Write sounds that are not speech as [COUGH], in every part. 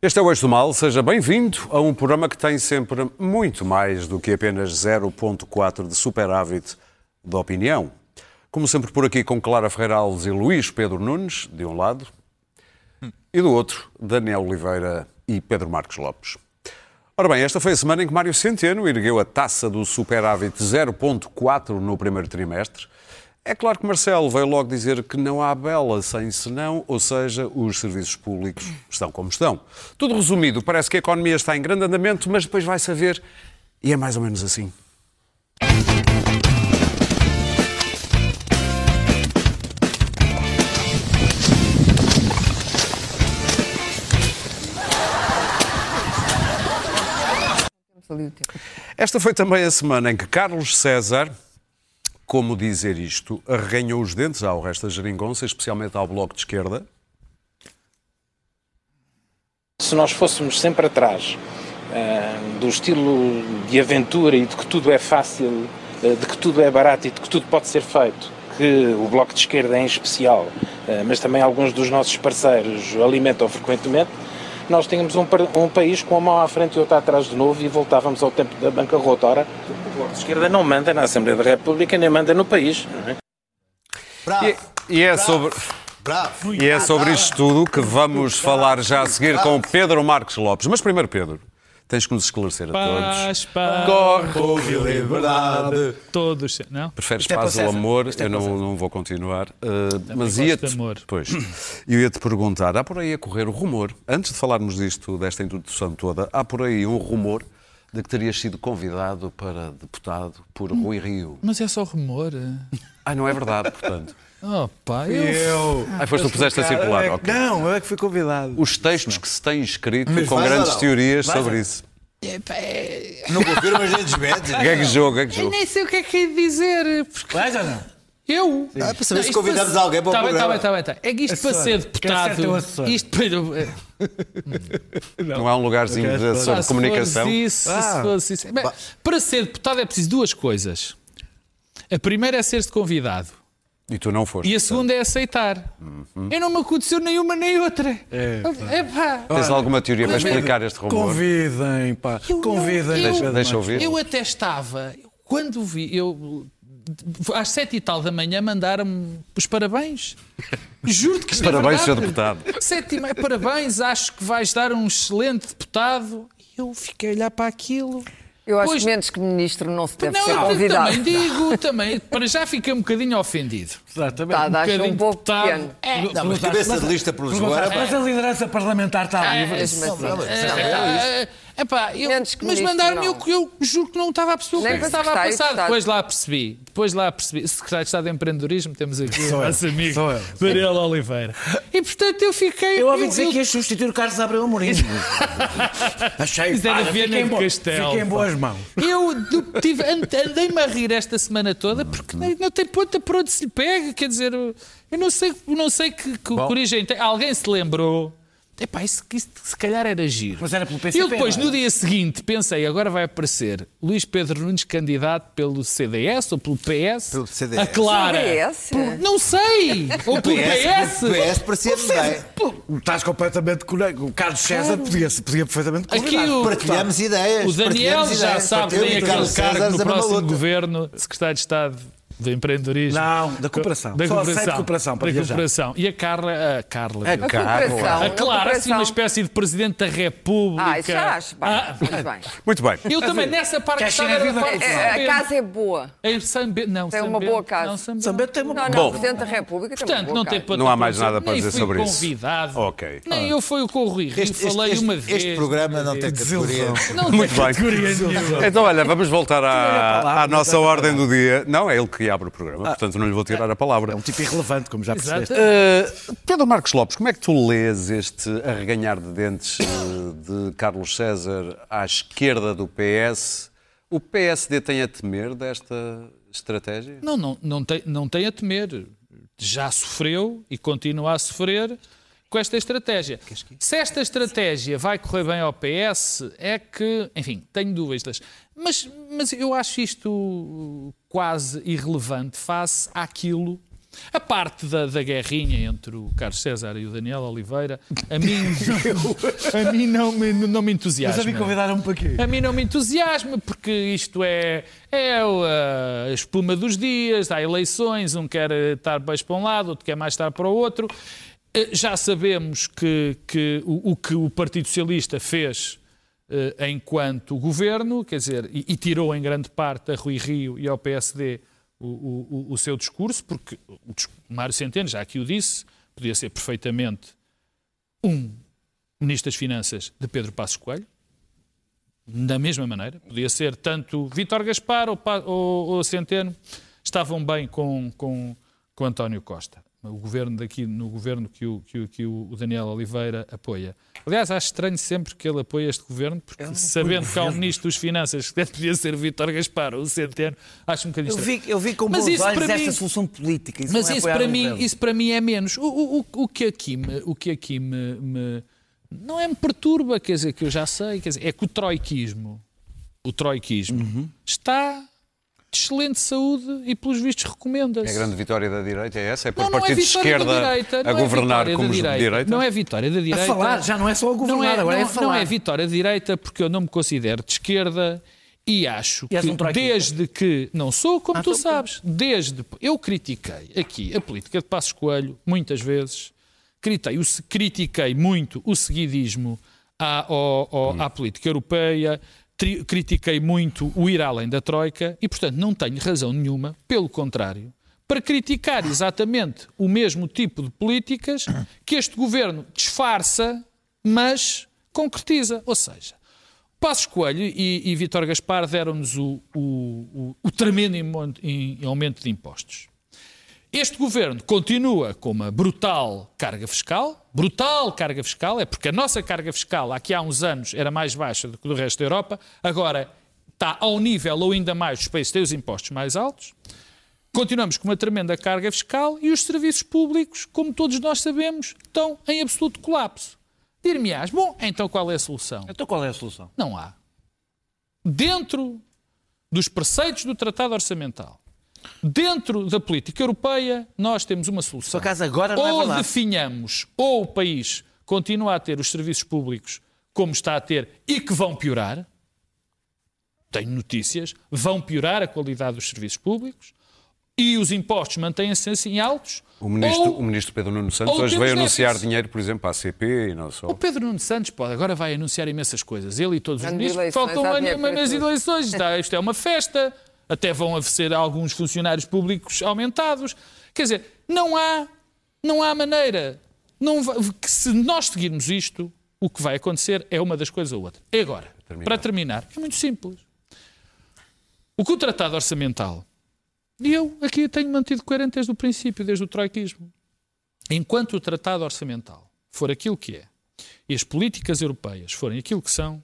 Este é o Eixo do Mal, seja bem-vindo a um programa que tem sempre muito mais do que apenas 0.4 de superávit de opinião. Como sempre por aqui com Clara Ferreira Alves e Luís Pedro Nunes, de um lado, e do outro, Daniel Oliveira e Pedro Marcos Lopes. Ora bem, esta foi a semana em que Mário Centeno ergueu a taça do superávit 0.4 no primeiro trimestre. É claro que Marcelo veio logo dizer que não há bela sem senão, ou seja, os serviços públicos estão como estão. Tudo resumido, parece que a economia está em grande andamento, mas depois vai saber e é mais ou menos assim. Esta foi também a semana em que Carlos César, como dizer isto, arranhou os dentes ao resto da geringonça, especialmente ao Bloco de Esquerda. Se nós fôssemos sempre atrás uh, do estilo de aventura e de que tudo é fácil, uh, de que tudo é barato e de que tudo pode ser feito, que o Bloco de Esquerda em especial, uh, mas também alguns dos nossos parceiros alimentam frequentemente, nós tínhamos um, um, país com uma mão à frente e outra atrás de novo e voltávamos ao tempo da bancarrota. Ora, o Bloco de Esquerda não manda na Assembleia da República nem manda no país. É? Bravo, e, e, é bravo, sobre. Bravo, e é sobre isto tudo que vamos falar já a seguir com Pedro Marcos Lopes. Mas primeiro, Pedro, tens que nos esclarecer a paz, todos. Paz, Corre, e liberdade. Todos, não? Preferes é paz ou amor? É eu não, não vou continuar. Uh, mas ia-te. Pois. Eu ia-te perguntar: há por aí a correr o rumor, antes de falarmos disto, desta introdução toda, há por aí um rumor de que terias sido convidado para deputado por Rui Rio. Mas é só rumor. Ah, não é verdade, portanto. Oh, pá, eu. eu... Ah, foste tu puseste a circular. É, okay. Não, eu é que fui convidado. Os textos que se têm escrito mas com grandes teorias vai, sobre vai. isso. É, Não confirma, mas nem desmete. O que é que jogo? Que é que jogo? Eu nem sei o que é que é dizer. Porque... Vais ou não? Eu? Ah, para saber não, se convidamos para... alguém para tá o programa. Está bem, está bem, está bem. É que isto para ser deputado... Isto para... Não há um lugarzinho de, sobre ah, comunicação? Se fosse isso, ah. se fosse isso. Bem, para ser deputado é preciso duas coisas. A primeira é ser-se convidado. E tu não foste. E a segunda é aceitar. Uhum. Eu não me aconteceu nenhuma nem outra. É, pá. Tens alguma teoria para explicar este rumor? Convidem, pá. Eu Convidem. Não, eu, deixa, deixa ouvir. Eu até estava, quando vi, eu às sete e tal da manhã mandaram-me os parabéns. Juro que isto Parabéns, é Sr. Deputado. Sete e meia, parabéns, acho que vais dar um excelente deputado. E eu fiquei a olhar para aquilo. Eu acho pois, que menos que ministro não se deve não, ser convidado. Também digo, também, para já fiquei um bocadinho ofendido. Exatamente. Tá, um bocadinho um pouco deputado. pequeno. É. Não, mas cabeça de lista por Lisboa. Mas a liderança parlamentar está é, livre. É, Epá, eu, mas mandaram-me, eu, eu juro que não estava a perceber o que, é estava a passar. Depois lá percebi. Depois lá percebi. Secretário de Estado de Empreendedorismo, temos aqui o nosso amigo Mariela Oliveira. E portanto eu fiquei. Eu ouvi dizer eu, que ia substituir o Carlos Abreu Amorim. [LAUGHS] Achei que era Viana Castelo. Fiquei em boas mãos. Eu andei-me a rir esta semana toda porque não tem ponta por onde se lhe pega. Quer dizer, eu não sei, não sei que, que origem tem. Alguém se lembrou Epá, isso, isso se calhar era giro. Mas era pelo PCP, Eu depois, no dia seguinte, pensei, agora vai aparecer Luís Pedro Nunes candidato pelo CDS ou pelo PS. Pelo CDS. A Clara. CDS? Por, não sei. ou pelo PS. O PS parecia-me bem. Estás completamente conectado. O Carlos César podia, podia perfeitamente convidar. O, Partilhamos ideias. O Daniel já ideias. sabe bem aquele cargo no próximo governo, secretário de Estado de empreendedorismo. Não, da cooperação. Da cooperação. Só cooperação para da cooperação. E a Carla... A Carla. A, Carla. A Clara, assim, uma espécie de Presidente da República. Ah, isso já acho. Ah, muito bem. Muito bem. Eu também, nessa parte que estava... A, a casa é boa. É Sambe... Não, tem uma boa casa. Não, Sambe... tem uma boa Não, não, Presidente da República tem Portanto, não, tem não há mais nada para dizer sobre isso. convidado. Ok. Nem eu fui com o Rui Rio, falei uma vez. Este programa não tem categoria. Não tem categoria Então, olha, vamos voltar à nossa ordem do dia. Não, é ele que e abre o programa, ah, portanto não lhe vou tirar a palavra. É um tipo irrelevante, como já percebeste. Uh, Pedro Marcos Lopes, como é que tu lês este arreganhar de dentes de Carlos César à esquerda do PS? O PSD tem a temer desta estratégia? Não, não, não, tem, não tem a temer. Já sofreu e continua a sofrer com esta estratégia. Se esta estratégia vai correr bem ao PS, é que, enfim, tenho dúvidas. Mas, mas eu acho isto quase irrelevante face àquilo. A parte da, da guerrinha entre o Carlos César e o Daniel Oliveira, a mim, não, [LAUGHS] a mim não, me, não me entusiasma. Mas a mim convidaram-me para quê? A mim não me entusiasma, porque isto é, é a espuma dos dias, há eleições, um quer estar beijo para um lado, outro quer mais estar para o outro. Eh, já sabemos que, que o, o, que o Partido Socialista fez uh, enquanto governo, quer dizer, e, e, tirou em grande parte a Rui Rio e ao PSD o, o, o seu discurso, porque o, Mário Centeno, já aqui o disse, podia ser perfeitamente um Ministro das Finanças de Pedro Passos Coelho, da mesma maneira, podia ser tanto Vítor Gaspar ou, ou, ou Centeno, estavam bem com, com, com António Costa o governo daqui, no governo que o, que, o, que o Daniel Oliveira apoia. Aliás, acho estranho sempre que ele apoia este governo, porque sabendo que há um ministro dos Finanças que devia ser Vítor Gaspar ou o Centeno, acho um bocadinho estranho. Eu vi, eu vi com bons olhos esta solução política. Isso mas é isso, para mim, isso para mim é menos. O, o, o que aqui me... O que aqui me, me não é me perturba, quer dizer, que eu já sei, quer dizer, é que o troiquismo, o troiquismo uhum. está de excelente saúde e, pelos vistos, recomenda-se. É a grande vitória da direita, é essa? É por não, não partido é de esquerda direita, a é governar é como de direita? Não é vitória da direita. A falar, já não é só a governar, não é, agora não, é falar. Não é vitória da direita porque eu não me considero de esquerda e acho e que um desde que... Não sou, como ah, tu sabes. Desde... Eu critiquei aqui a política de Passos Coelho, muitas vezes. Critiquei, critiquei muito o seguidismo à, ao, ao, hum. à política europeia, critiquei muito o ir além da Troika e, portanto, não tenho razão nenhuma, pelo contrário, para criticar exatamente o mesmo tipo de políticas que este governo disfarça, mas concretiza. Ou seja, Passos Coelho e, e Vítor Gaspar deram-nos o, o, o, o tremendo aumento de impostos. Este governo continua com uma brutal carga fiscal, brutal carga fiscal, é porque a nossa carga fiscal aqui há uns anos era mais baixa do que do resto da Europa, agora está ao nível ou ainda mais dos países que têm os impostos mais altos. Continuamos com uma tremenda carga fiscal e os serviços públicos, como todos nós sabemos, estão em absoluto colapso. Dir-me-ás, bom, então qual é a solução? Então qual é a solução? Não há. Dentro dos preceitos do Tratado Orçamental, Dentro da política europeia, nós temos uma solução. Por acaso agora não é ou é definhamos, ou o país continua a ter os serviços públicos como está a ter e que vão piorar. Tenho notícias, vão piorar a qualidade dos serviços públicos e os impostos mantêm-se assim altos. O ministro, ou, o ministro Pedro Nuno Santos hoje veio anunciar dinheiro, por exemplo, à CP e não só. O Pedro Nuno Santos pode, agora vai anunciar imensas coisas. Ele e todos os ministros. Faltam uma, uma mês de eleições. Isto é uma festa até vão ser alguns funcionários públicos aumentados. Quer dizer, não há, não há maneira. Não vai, que se nós seguirmos isto, o que vai acontecer é uma das coisas ou outra. E agora, terminar. para terminar, é muito simples. O que o tratado orçamental, e eu aqui tenho mantido coerente desde o princípio, desde o troiquismo, enquanto o tratado orçamental for aquilo que é, e as políticas europeias forem aquilo que são,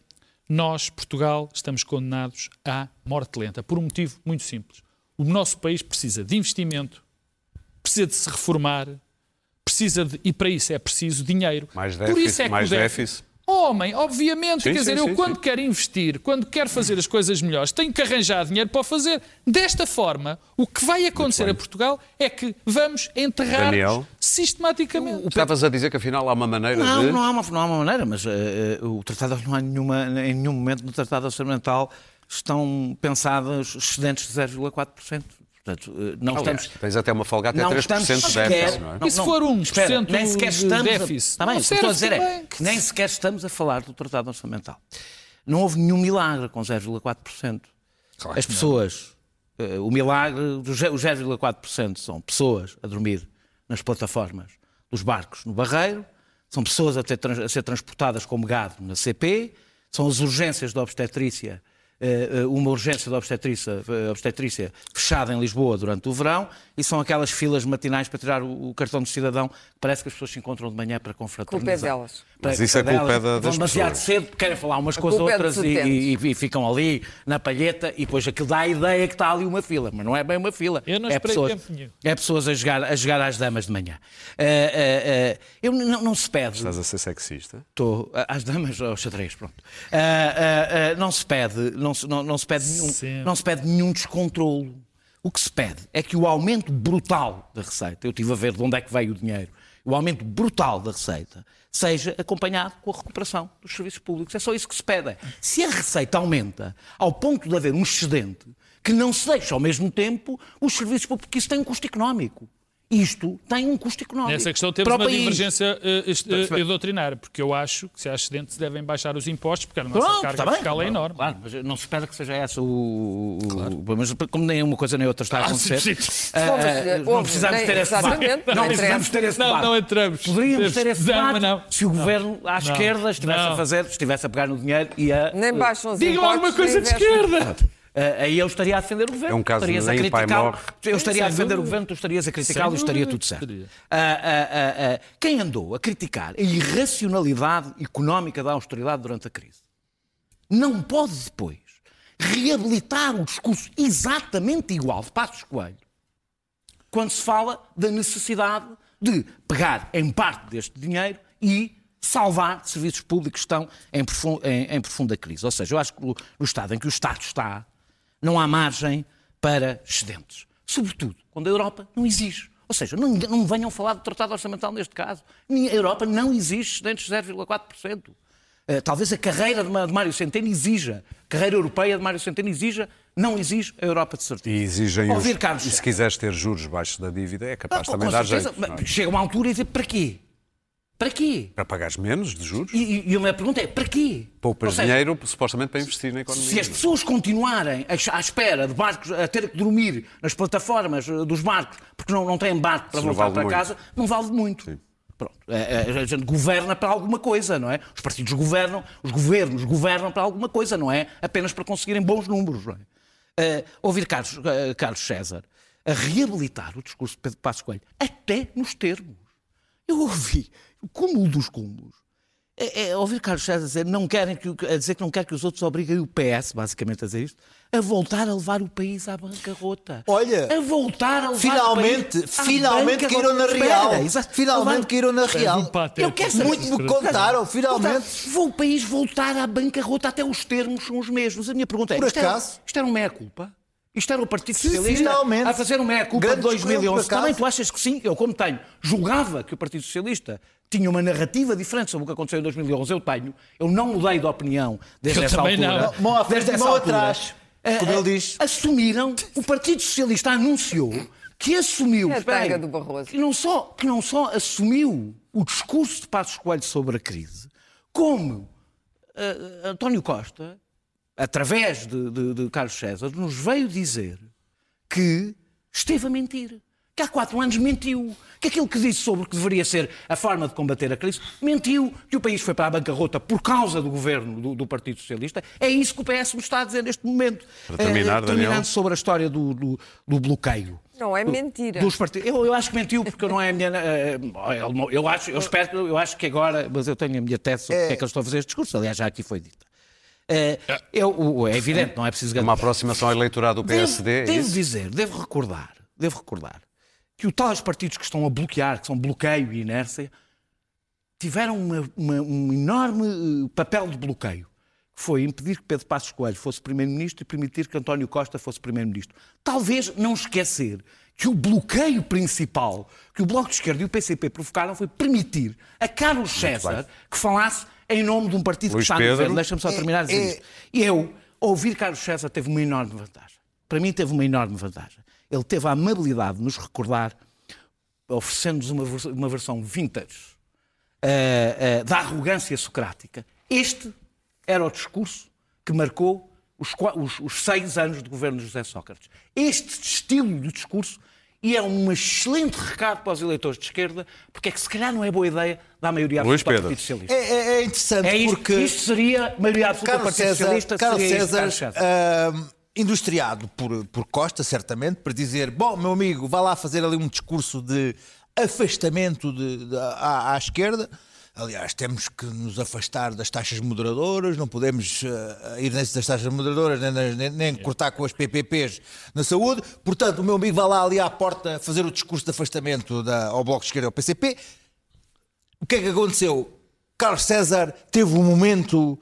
nós, Portugal, estamos condenados à morte lenta, por um motivo muito simples. O nosso país precisa de investimento, precisa de se reformar, precisa de, e para isso é preciso dinheiro. Mais déficit, por isso é que mais déficit. Homem, obviamente, sim, quer dizer, sim, eu quando quero investir, quando quero fazer as coisas melhores, tenho que arranjar dinheiro para o fazer. Desta forma, o que vai acontecer a Portugal é que vamos enterrar Daniel, sistematicamente. Estavas a dizer que afinal há uma maneira não, de... Não, há uma, não há uma maneira, mas uh, uh, o tratado não há nenhuma, em nenhum momento no tratado orçamental estão pensadas excedentes de 0,4%. Portanto, eh, não Aliás, estamos. Tens até uma folga até não 3% de déficit, não é? E se for 1% espera, nem sequer estamos de déficit? A... Tá bem, o que estou a dizer é que nem sequer estamos a falar do Tratado Orçamental. Não houve nenhum milagre com 0,4%. Claro As pessoas. Uh, o milagre, os 0,4% são pessoas a dormir nas plataformas dos barcos no Barreiro, são pessoas a, ter, a ser transportadas como gado na CP, são as urgências da obstetrícia uma urgência de obstetrícia, obstetrícia fechada em Lisboa durante o verão e são aquelas filas matinais para tirar o, cartão de cidadão que parece que as pessoas se encontram de manhã para confraternizar. Culpa é delas. Mas isso é culpa é da, das demasiado pessoas. cedo, querem falar umas com as é outras e, e, e, ficam ali na palheta e depois aquilo dá a ideia que está ali uma fila, mas não é bem uma fila. Eu não é pessoas, tempo nenhum. É pessoas a jogar, a jogar às damas de manhã. Uh, uh, uh, eu não, não, se pede. Estás a ser sexista? Estou. Às damas ao xadrez, pronto. não se pede, não se, não, não se pede nenhum, não se pede nenhum descontrolo. O que se pede é que o aumento brutal da receita, eu estive a ver de onde é que veio o dinheiro, o aumento brutal da receita seja acompanhado com a recuperação dos serviços públicos. É só isso que se pede. Se a receita aumenta ao ponto de haver um excedente que não se deixa ao mesmo tempo os serviços públicos, porque isso tem um custo económico isto tem um custo económico. Nessa questão temos uma país. divergência uh, uh, doutrinária, porque eu acho que se há excedentes devem baixar os impostos, porque a nossa Pronto, carga tá fiscal é enorme. Claro, mas não se espera que seja essa o... Claro. Mas como nem uma coisa nem outra está a ah, acontecer, ah, uh, não precisamos ter esse debate. Não precisamos ter esse debate. Não, não entramos. Poderíamos ter esse debate não. se o governo à esquerda estivesse a fazer, estivesse a pegar no dinheiro e a... Nem baixam os Digam alguma coisa de esquerda. Uh, aí eu estaria a defender o governo. É um caso estarias nem a pai morre. Eu estaria a defender o governo, tu estarias a criticá-lo e estaria tudo certo. Uh, uh, quem andou a criticar a irracionalidade económica da austeridade durante a crise não pode depois reabilitar o discurso exatamente igual de Passos Coelho quando se fala da necessidade de pegar em parte deste dinheiro e salvar serviços públicos que estão em profunda, crise. Ou seja, eu acho que no estado em que o Estado está, não há margem para excedentes. Sobretudo quando a Europa não exige. Ou seja, não, não me venham falar do Tratado Orçamental neste caso. A Europa não exige excedentes de 0,4%. Uh, talvez a carreira de Mário Centeno exija, a carreira europeia de Mário Centeno exija, não exige a Europa de certeza. E exigem Ouvir os, Carlos, e se quiseres ter juros baixos da dívida, é capaz ah, também de dar jeito. É? Chega uma altura e dizer para quê? Para quê? Para pagares menos de juros? E, e a minha pergunta é, para quê? Poupas seja, dinheiro, supostamente, para investir na economia. Se as pessoas continuarem à espera de barcos, a ter que dormir nas plataformas eh, dos barcos, porque não, não têm barco para voltar vale para muito. casa, não vale muito. Sim. Pronto. É, é, a gente governa para alguma coisa, não é? Os partidos governam, os governos governam para alguma coisa, não é? Apenas para conseguirem bons números, não é? Uh, ouvir Carlos, uh, Carlos César a reabilitar o discurso de Pedro Passos Coelho, até nos termos. Eu ouvi o cúmulo dos cúmulos. É, é, ouvir Carlos César dizer, não querem que, a dizer que não quer que os outros obriguem o PS, basicamente a dizer isto, a voltar a levar o país à bancarrota. Olha, a voltar a levar finalmente, o país à finalmente caíram na real. Espera, finalmente caíram na real. Eu quero saber. Muito me contaram, finalmente. Vou o país voltar à bancarrota, até os termos são os mesmos. A minha pergunta é, Por isto, acaso? Era, isto era um meia-culpa? Isto era o Partido Socialista Finalmente. a fazer uma meia-culpa de 2011. Também tu achas que sim? Eu, como tenho, julgava que o Partido Socialista tinha uma narrativa diferente sobre o que aconteceu em 2011. Eu tenho. Eu não mudei de opinião desde eu essa altura. Não. Mão à frente, desde mão atrás. Como ele diz. Assumiram, o Partido Socialista anunciou que assumiu. É a do Barroso. Que não, só, que não só assumiu o discurso de Passos Coelho sobre a crise, como uh, António Costa através de, de, de Carlos César, nos veio dizer que esteve a mentir que há quatro anos mentiu, que aquilo que disse sobre o que deveria ser a forma de combater a crise, mentiu, que o país foi para a bancarrota por causa do governo do, do Partido Socialista. É isso que o PS nos está a dizer neste momento. Para terminar, eh, terminando sobre a história do, do, do bloqueio. Não é mentira. Dos partidos. Eu, eu acho que mentiu porque não é a minha. Eh, eu, acho, eu espero, eu acho que agora, mas eu tenho a minha tese sobre é... porque é que eu estou a fazer este discurso. Aliás, já aqui foi dita. É, eu, é evidente, não é preciso... Uma aproximação ao eleitorado do PSD. Devo, devo dizer, devo recordar, devo recordar que os tais partidos que estão a bloquear, que são bloqueio e inércia, tiveram uma, uma, um enorme eh, papel de bloqueio, que foi impedir que Pedro Passos Coelho fosse Primeiro-Ministro e permitir que António Costa fosse Primeiro-Ministro. Talvez não esquecer que o bloqueio principal que o Bloco de Esquerda e o PCP provocaram foi permitir a Carlos César que falasse em nome de um partido Luís que está Pedro. no governo. Deixa-me só terminar a dizer é, isto. E eu, ouvir Carlos César teve uma enorme vantagem. Para mim teve uma enorme vantagem. Ele teve a amabilidade de nos recordar, oferecendo-nos uma, uma versão vintage uh, uh, da arrogância socrática. Este era o discurso que marcou os, os, os, seis anos de governo de José Sócrates. Este estilo de discurso e é um excelente recado para os eleitores de esquerda, porque é que se calhar não é boa ideia dar maioria absoluta ao Partido Socialista. É, é, é interessante é isto, porque... Isto seria maioria absoluta Carlos do Partido César, Socialista. Carlos seria César, isto, Carlos César. uh, industriado por, por Costa, certamente, para dizer, bom, meu amigo, vá lá fazer ali um discurso de afastamento de, de, à, à esquerda, Aliás, temos que nos afastar das taxas moderadoras, não podemos uh, ir nessas taxas moderadoras, nem, nem, nem, cortar com as PPPs na saúde. Portanto, o meu amigo vai lá ali à porta fazer o discurso de afastamento da, ao Bloco de Esquerda ao PCP. O que é que aconteceu? Carlos César teve um momento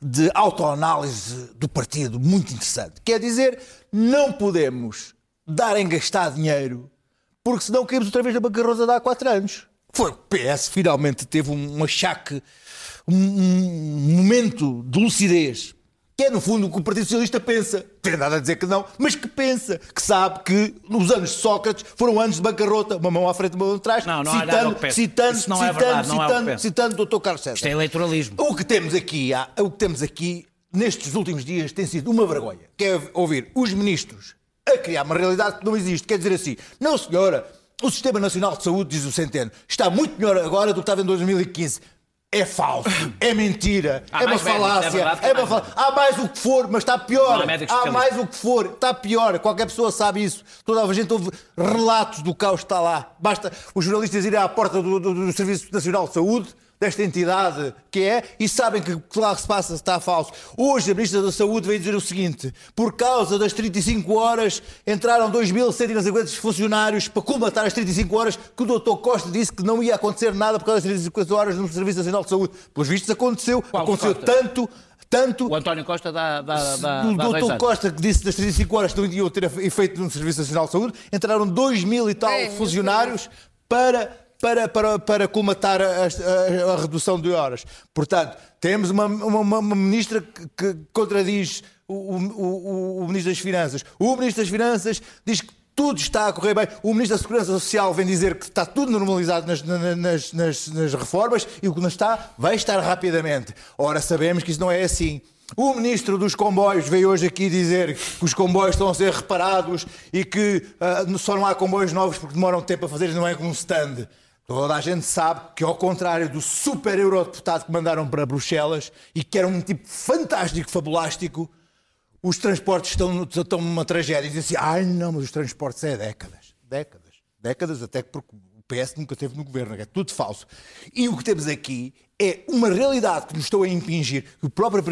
de autoanálise do partido muito interessante. Quer dizer, não podemos dar em gastar dinheiro, porque senão caímos outra vez na bancarrota de há quatro anos. Foi o PS finalmente teve um achaque, um, um momento de lucidez, que é no fundo o que o Partido Socialista pensa. Tem nada a dizer que não, mas que pensa, que sabe que nos anos de Sócrates foram anos de bancarrota, uma mão à frente, uma mão atrás, não, não citando, é citando, Isso não é citando, verdade, não citando, é o citando o Dr. Carlos César. Isto é eleitoralismo. O que temos aqui, o que temos aqui nestes últimos dias tem sido uma vergonha, que é ouvir os ministros a criar uma realidade que não existe. Quer dizer assim, não senhora, o Sistema Nacional de Saúde, diz o Centeno, está muito melhor agora do que estava em 2015. É falso, é mentira, Há é uma mais médicos, falácia, é é há uma mais falácia. Há mais o que for, mas está pior. Há Há mais o que for, está pior. Qualquer pessoa sabe isso. Toda a gente ouve relatos do caos que está lá. Basta os jornalistas irem à porta do, do- do Serviço Nacional de Saúde, desta entidade que é, e sabem que o que lá se passa está falso. Hoje a Ministra da Saúde veio dizer o seguinte: por causa das 35 horas, entraram 2.150 funcionários para colmatar as 35 horas que o Dr. Costa disse que não ia acontecer nada por causa das 35 horas no Serviço Nacional de Saúde. Pelos vistos aconteceu, Qual aconteceu Costa? tanto, tanto O António Costa dá, dá, dá, do dá dois Dr. anos. Costa que disse das 35 horas que não iam ter efeito no Serviço Nacional de Saúde, entraram 2 mil e tal É, funcionários para, para, para, para colmatar a, a- a redução de horas. Portanto, temos uma, uma, uma- ministra que, contradiz o, o- o- Ministro das Finanças. O Ministro das Finanças diz que tudo está a correr bem. O Ministro da Segurança Social vem dizer que está tudo normalizado nas, na- nas, nas, nas reformas e o que não está, vai estar rapidamente. Ora, sabemos que isso não é assim. O ministro dos comboios veio hoje aqui dizer que os comboios estão a ser reparados e que ah, só não há comboios novos porque demoram tempo a fazer, não é com um stand. Toda a gente sabe que, ao contrário do super eurodeputado que mandaram para Bruxelas e que era um tipo fantástico, fabulástico, os transportes estão, estão numa tragédia. Dizem assim, ai não, mas os transportes é décadas. Décadas. Décadas até que porque o PS nunca esteve no governo, é tudo falso. E o que temos aqui é uma realidade que nos estão a impingir. O próprio,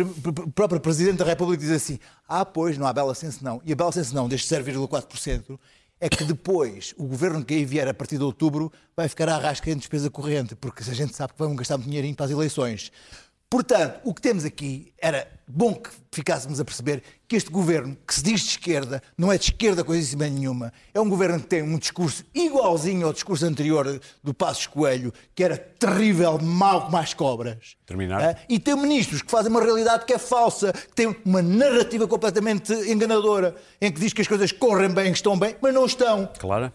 o próprio Presidente da República diz assim, ah pois, não há bela senso não. E a bela senso não, deste 0,4%, é que depois o governo que aí vier a partir de outubro vai ficar à rasca em despesa corrente, porque a gente sabe que vão gastar muito dinheirinho para as eleições. Portanto, o que temos aqui era bom que ficássemos a perceber que este governo, que se diz de esquerda, não é de esquerda coisíssima nenhuma. É um governo que tem um discurso igualzinho ao discurso anterior do Passos Coelho, que era terrível, mau como as cobras. Terminar. Ah, E tem ministros que fazem uma realidade que é falsa, que tem uma narrativa completamente enganadora, em que diz que as coisas correm bem, que estão bem, mas não estão. Clara?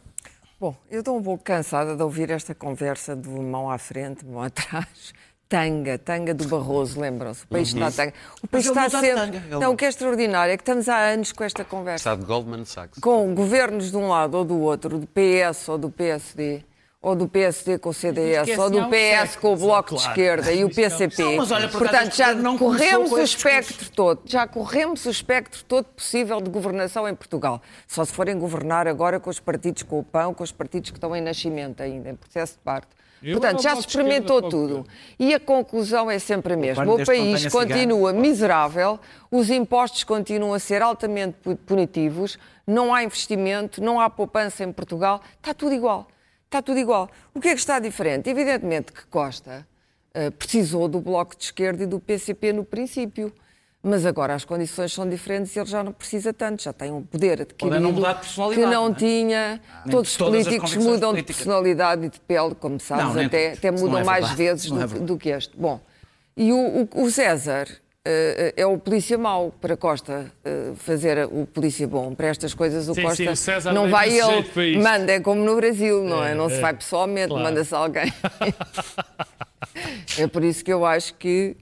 Bom, eu estou um pouco cansada de ouvir esta conversa de mão à frente, mão atrás. Tanga, tanga do Barroso, lembram-se? O país está tanga. O país está não está sempre. tanga, ele Não, o que é extraordinário é que estamos há anos com esta conversa. Está de Goldman Sachs. Com governos de um lado ou do outro, do PS ou do PSD, ou do PSD com o CDS, Esquece ou do PS com o Bloco de Esquerda e o PCP. Não, mas olha, por Portanto, já não corremos com o espectro todo, já corremos o espectro todo possível de governação em Portugal. Só se forem governar agora com os partidos com o pão, com os partidos que estão em nascimento ainda, em processo de parte. Eu Portanto, já se experimentou o tudo. E a conclusão é sempre a mesma. O não país tenha cigarro. continua miserável, os impostos continuam a ser altamente pu- punitivos, não há investimento, não há poupança em Portugal, está tudo igual. Está tudo igual. O que é que está diferente? Evidentemente que Costa eh, precisou do Bloco de Esquerda e do PCP no princípio. Mas agora as condições são diferentes e ele já não precisa tanto, já tem um poder adquirido não mudar de que personalidade, não não é? tinha. Nem Todos os políticos mudam de personalidade e de pele, como sabes, Não, até, até mudam é mais vezes não é do, do que este. Bom, e o, o- o César eh, é o polícia mau para Costa eh, fazer o polícia bom. Para estas coisas o Sim, Costa sim, o César não vai ele, manda, é como no Brasil, não é? É, Não se é. vai pessoalmente, Claro. manda-se alguém. [LAUGHS] é por isso que eu acho que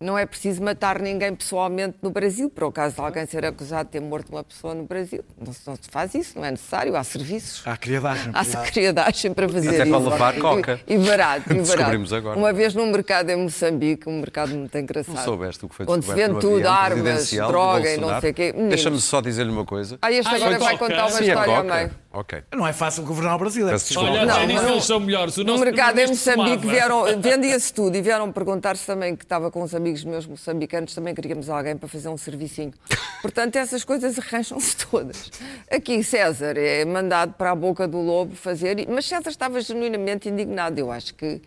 Não é preciso matar ninguém pessoalmente no Brasil, por caso de alguém ser acusado de ter morto uma pessoa no Brasil. Não se, faz isso, não é necessário. Há serviços. Há criadagem. Há criadagem para fazer Até isso. Até para levar coca. E, e barato, e [LAUGHS] barato. agora. Uma vez num mercado em Moçambique, um mercado muito engraçado. Não soubeste o que foi Onde se vende tudo, armas, droga e não sei o quê. Deixa-me só dizer-lhe uma coisa. Ah, este agora vai contar uma história ao meio. Ok. Não é fácil governar o Brasil. É Olha, não, não, eles são melhores. O no mercado em Moçambique vendia-se tudo e vieram perguntar-se também que estava com uns amigos meus moçambicanos, também queríamos alguém para fazer um servicinho. Portanto, essas coisas arranjam-se todas. Aqui César é mandado para a boca do lobo fazer, mas César estava genuinamente indignado. Eu acho que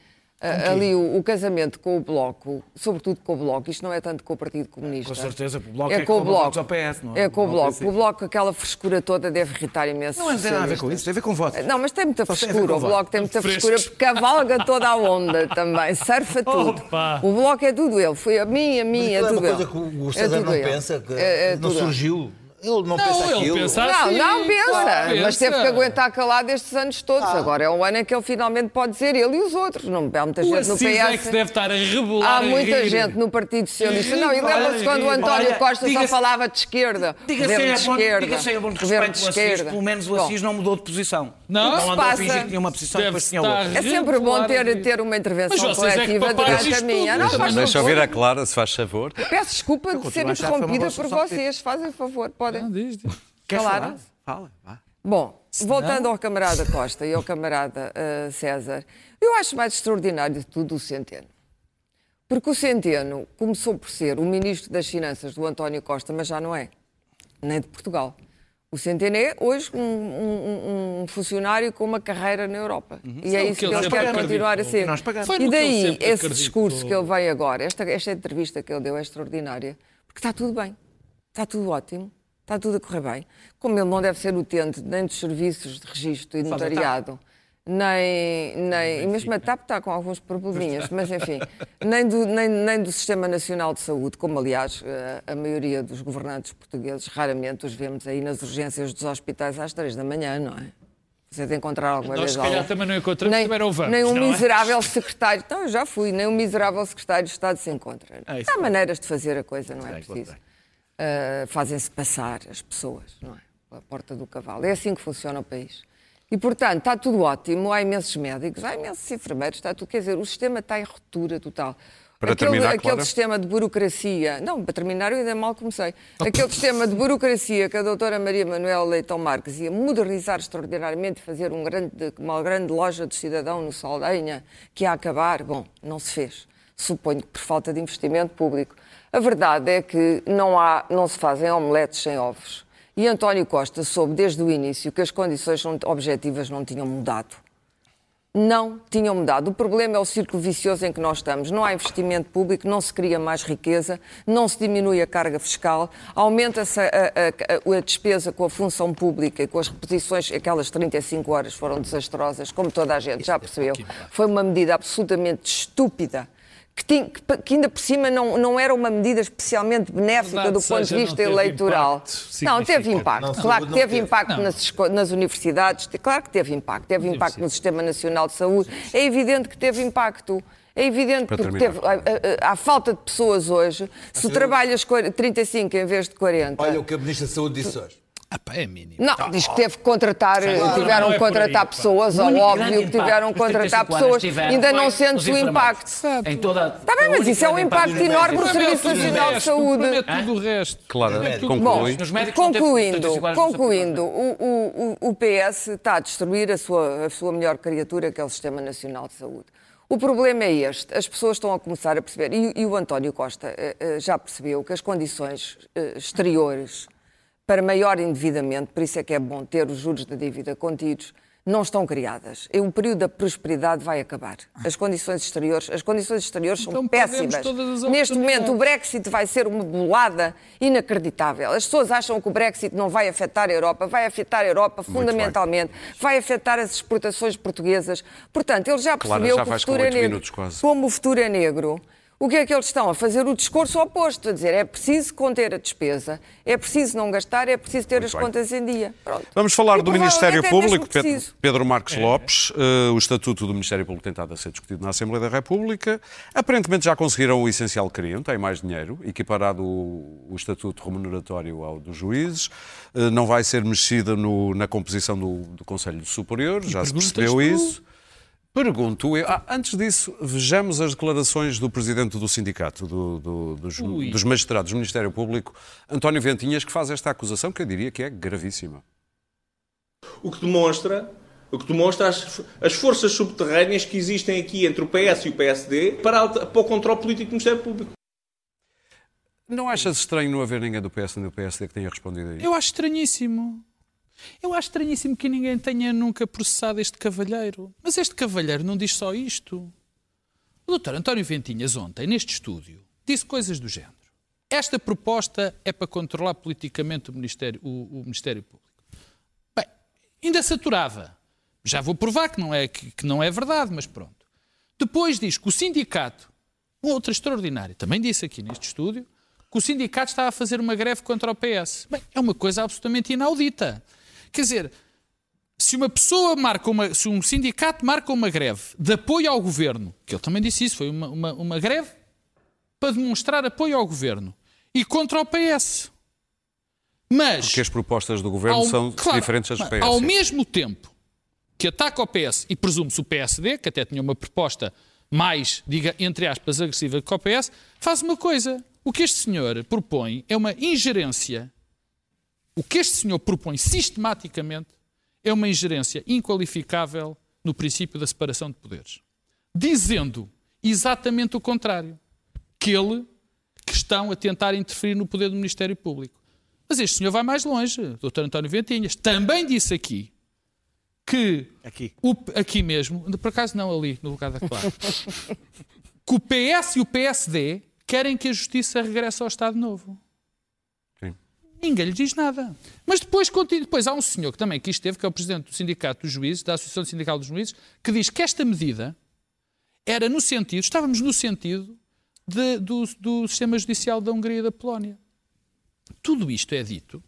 Okay. ali o, o, casamento com o Bloco, sobretudo com o Bloco, isto não é tanto com o Partido Comunista. Com certeza, o Bloco é, é com o Bloco. Ao PS, não é? É com o Bloco. O Bloco, aquela frescura toda deve irritar imenso. Não, tem nada a ver com isso, tem a ver com votos. Não, mas tem muita Só frescura. O Bloco tem muita Frescos. frescura porque cavalga toda a onda também, surfa [LAUGHS] tudo. Opa. O Bloco é tudo ele, foi a mim, a mim, é, é tudo ele. É uma coisa que o César é não ele. pensa, que é, é não surgiu. Ele não, não pensa ele aquilo. Pensa não, assim, não pensa, claro, mas teve que aguentar calado estes anos todos. Ah. Agora é um ano em que ele finalmente pode dizer ele e os outros. Não há muita gente no PS. É que deve estar a rebolar Há muita a gente no Partido Socialista. Não, e lembra-se quando o António Olha, Costa só falava de esquerda. Diga-se é, esquerda, diga é bom respeito de esquerda. pelo menos o Assis não mudou de posição. Não, não andou a fingir que tinha uma posição e depois tinha outra. É sempre bom ter, ter uma intervenção coletiva durante a minha. Deixa eu ouvir a Clara, se faz favor. Peço desculpa de ser interrompida por vocês. Fazem favor, podem. [LAUGHS] Quer falar? Fala, vá. Bom, voltando ao camarada Costa e ao camarada uh, César, eu acho mais extraordinário de tudo o Centeno. Porque o Centeno começou por ser o ministro das Finanças do António Costa, mas já não é, nem de Portugal. O Centeno é hoje um, um, um, funcionário com uma carreira na Europa. Uhum. E é isso que, que ele quer continuar a ser. E daí, esse discurso que ele vem agora, esta, esta entrevista que ele deu é extraordinária, porque está tudo bem, está tudo ótimo está tudo a correr bem. Como ele não deve ser utente nem dos serviços de registro e notariado, nem, nem e mesmo a TAP está com alguns probleminhas, mas enfim, nem do, nem, nem do Sistema Nacional de Saúde, como aliás a, a maioria dos governantes portugueses, raramente os vemos aí nas urgências dos hospitais às três da manhã, não é? Você tem encontrar alguma Nós, vez se calhar, também não encontramos, nem, também não vamos. Nem um não é? miserável é? secretário, então eu já fui, nem um miserável secretário de Estado se encontra. É Há maneiras de fazer a coisa, não é preciso uh, fazem-se passar as pessoas, não é? A porta do cavalo. É assim que funciona o país. E, portanto, está tudo ótimo, há imensos médicos, há imensos enfermeiros, está tudo. Quer dizer, o sistema está em ruptura total. Para aquele, terminar, aquele Clara? sistema de burocracia. Não, para terminar, eu ainda mal comecei. Aquele sistema de burocracia que a doutora Maria Manuela Leitão Marques ia modernizar extraordinariamente, fazer um grande, uma grande loja de cidadão no Saldanha, que ia acabar, bom, não se fez. Suponho que por falta de investimento público. A verdade é que não, há, não se fazem omeletes sem ovos. E António Costa soube desde o início que as condições objetivas não tinham mudado. Não tinham mudado. O problema é o círculo vicioso em que nós estamos. Não há investimento público, não se cria mais riqueza, não se diminui a carga fiscal, aumenta-se a, a, a, despesa com a função pública e com as reposições. Aquelas 35 horas foram desastrosas, como toda a gente já percebeu. Foi uma medida absolutamente estúpida que, tinha, que, ainda por cima não, não era uma medida especialmente benéfica Verdade, do ponto de vista eleitoral. Não, teve impacto. Não, claro que teve impacto nas, nas, universidades, claro que teve impacto. Teve impacto no Sistema Nacional de Saúde. É evidente que teve impacto. É evidente Para porque teve, há, há, falta de pessoas hoje. Se trabalhas 35 em vez de 40. Olha o que a Ministra da Saúde disse hoje. Ah, pá, é mínimo. Não, tá. diz que teve que contratar, claro, tiveram que é contratar aí, pessoas, ou óbvio que tiveram que contratar pessoas, ainda não sente o impacto. Em toda Está bem, mas isso é um impacto enorme para o Serviço Nacional de Saúde. tudo o resto. Claro, conclui. concluindo, concluindo o, o, o PS está a destruir a sua, a sua melhor criatura, que é o Sistema Nacional de Saúde. O problema é este: as pessoas estão a começar a perceber, e, e o António Costa eh, eh, já percebeu que as condições eh, exteriores para maior endividamento, por isso é que é bom ter os juros da dívida contidos, não estão criadas. E o período da prosperidade vai acabar. As condições exteriores, as condições exteriores são então, péssimas. Neste momento o Brexit vai ser uma bolada inacreditável. As pessoas acham que o Brexit não vai afetar a Europa, vai afetar a Europa fundamentalmente, vai afetar as exportações portuguesas. Portanto, ele já percebeu claro, já que o futuro é negro. Como o futuro é negro, o que é que eles estão a fazer? O discurso oposto, a dizer é preciso conter a despesa, é preciso não gastar, é preciso ter Muito as bem. contas em dia. Pronto. Vamos falar e do Ministério é Público, Pedro, Pedro, Marcos é. Lopes. Uh, o Estatuto do Ministério Público tem estado a ser discutido na Assembleia da República. Aparentemente já conseguiram o essencial que queriam, têm mais dinheiro, equiparado o, o Estatuto remuneratório ao dos juízes. Uh, não vai ser mexida no, na composição do, do Conselho Superior, já se percebeu isso. Pergunto, eu, ah, antes disso, vejamos as declarações do presidente do sindicato, do, do, dos, dos, magistrados do Ministério Público, António Ventinhas, que faz esta acusação que eu diria que é gravíssima. O que demonstra, o que demonstra as, as forças subterrâneas que existem aqui entre o PS e o PSD para, para o controle político do Ministério Público. Não achas estranho não haver ninguém do PS nem do PSD que tenha respondido a isso? Eu acho estranhíssimo. Eu acho estranhíssimo que ninguém tenha nunca processado este cavalheiro. Mas este cavalheiro não diz só isto. O doutor António Ventinhas, ontem, neste estúdio, disse coisas do género. Esta proposta é para controlar politicamente o Ministério, o, o Ministério Público. Bem, ainda saturava. Já vou provar que não, é, que, que não é verdade, mas pronto. Depois diz que o sindicato, outro extraordinário, também disse aqui neste estúdio, que o sindicato estava a fazer uma greve contra o PS. Bem, é uma coisa absolutamente inaudita. Quer dizer, se uma pessoa marca uma, se um sindicato marca uma greve de apoio ao governo, que ele também disse isso, foi uma, uma, uma greve para demonstrar apoio ao governo e contra o PS. Mas. Porque as propostas do governo ao, são claro, diferentes das do PS. Ao mesmo tempo que ataca o PS e presume-se o PSD, que até tinha uma proposta mais, diga, entre aspas, agressiva que o PS, faz uma coisa. O que este senhor propõe é uma ingerência o que este senhor propõe sistematicamente é uma ingerência inqualificável no princípio da separação de poderes, dizendo exatamente o contrário, que ele que estão a tentar interferir no poder do Ministério Público. Mas este senhor vai mais longe, Dr. António Ventinhas, também disse aqui que aqui, o, aqui mesmo, por acaso não ali, no lugar da Clara, [LAUGHS] que o PS e o PSD querem que a justiça regresse ao Estado Novo. Ninguém lhe diz nada. Mas depois, depois há um senhor que também aqui esteve, que é o presidente do Sindicato dos Juízes, da Associação Sindical dos Juízes, que diz que esta medida era no sentido, estávamos no sentido de, do, do sistema judicial da Hungria e da Polónia. Tudo isto é dito.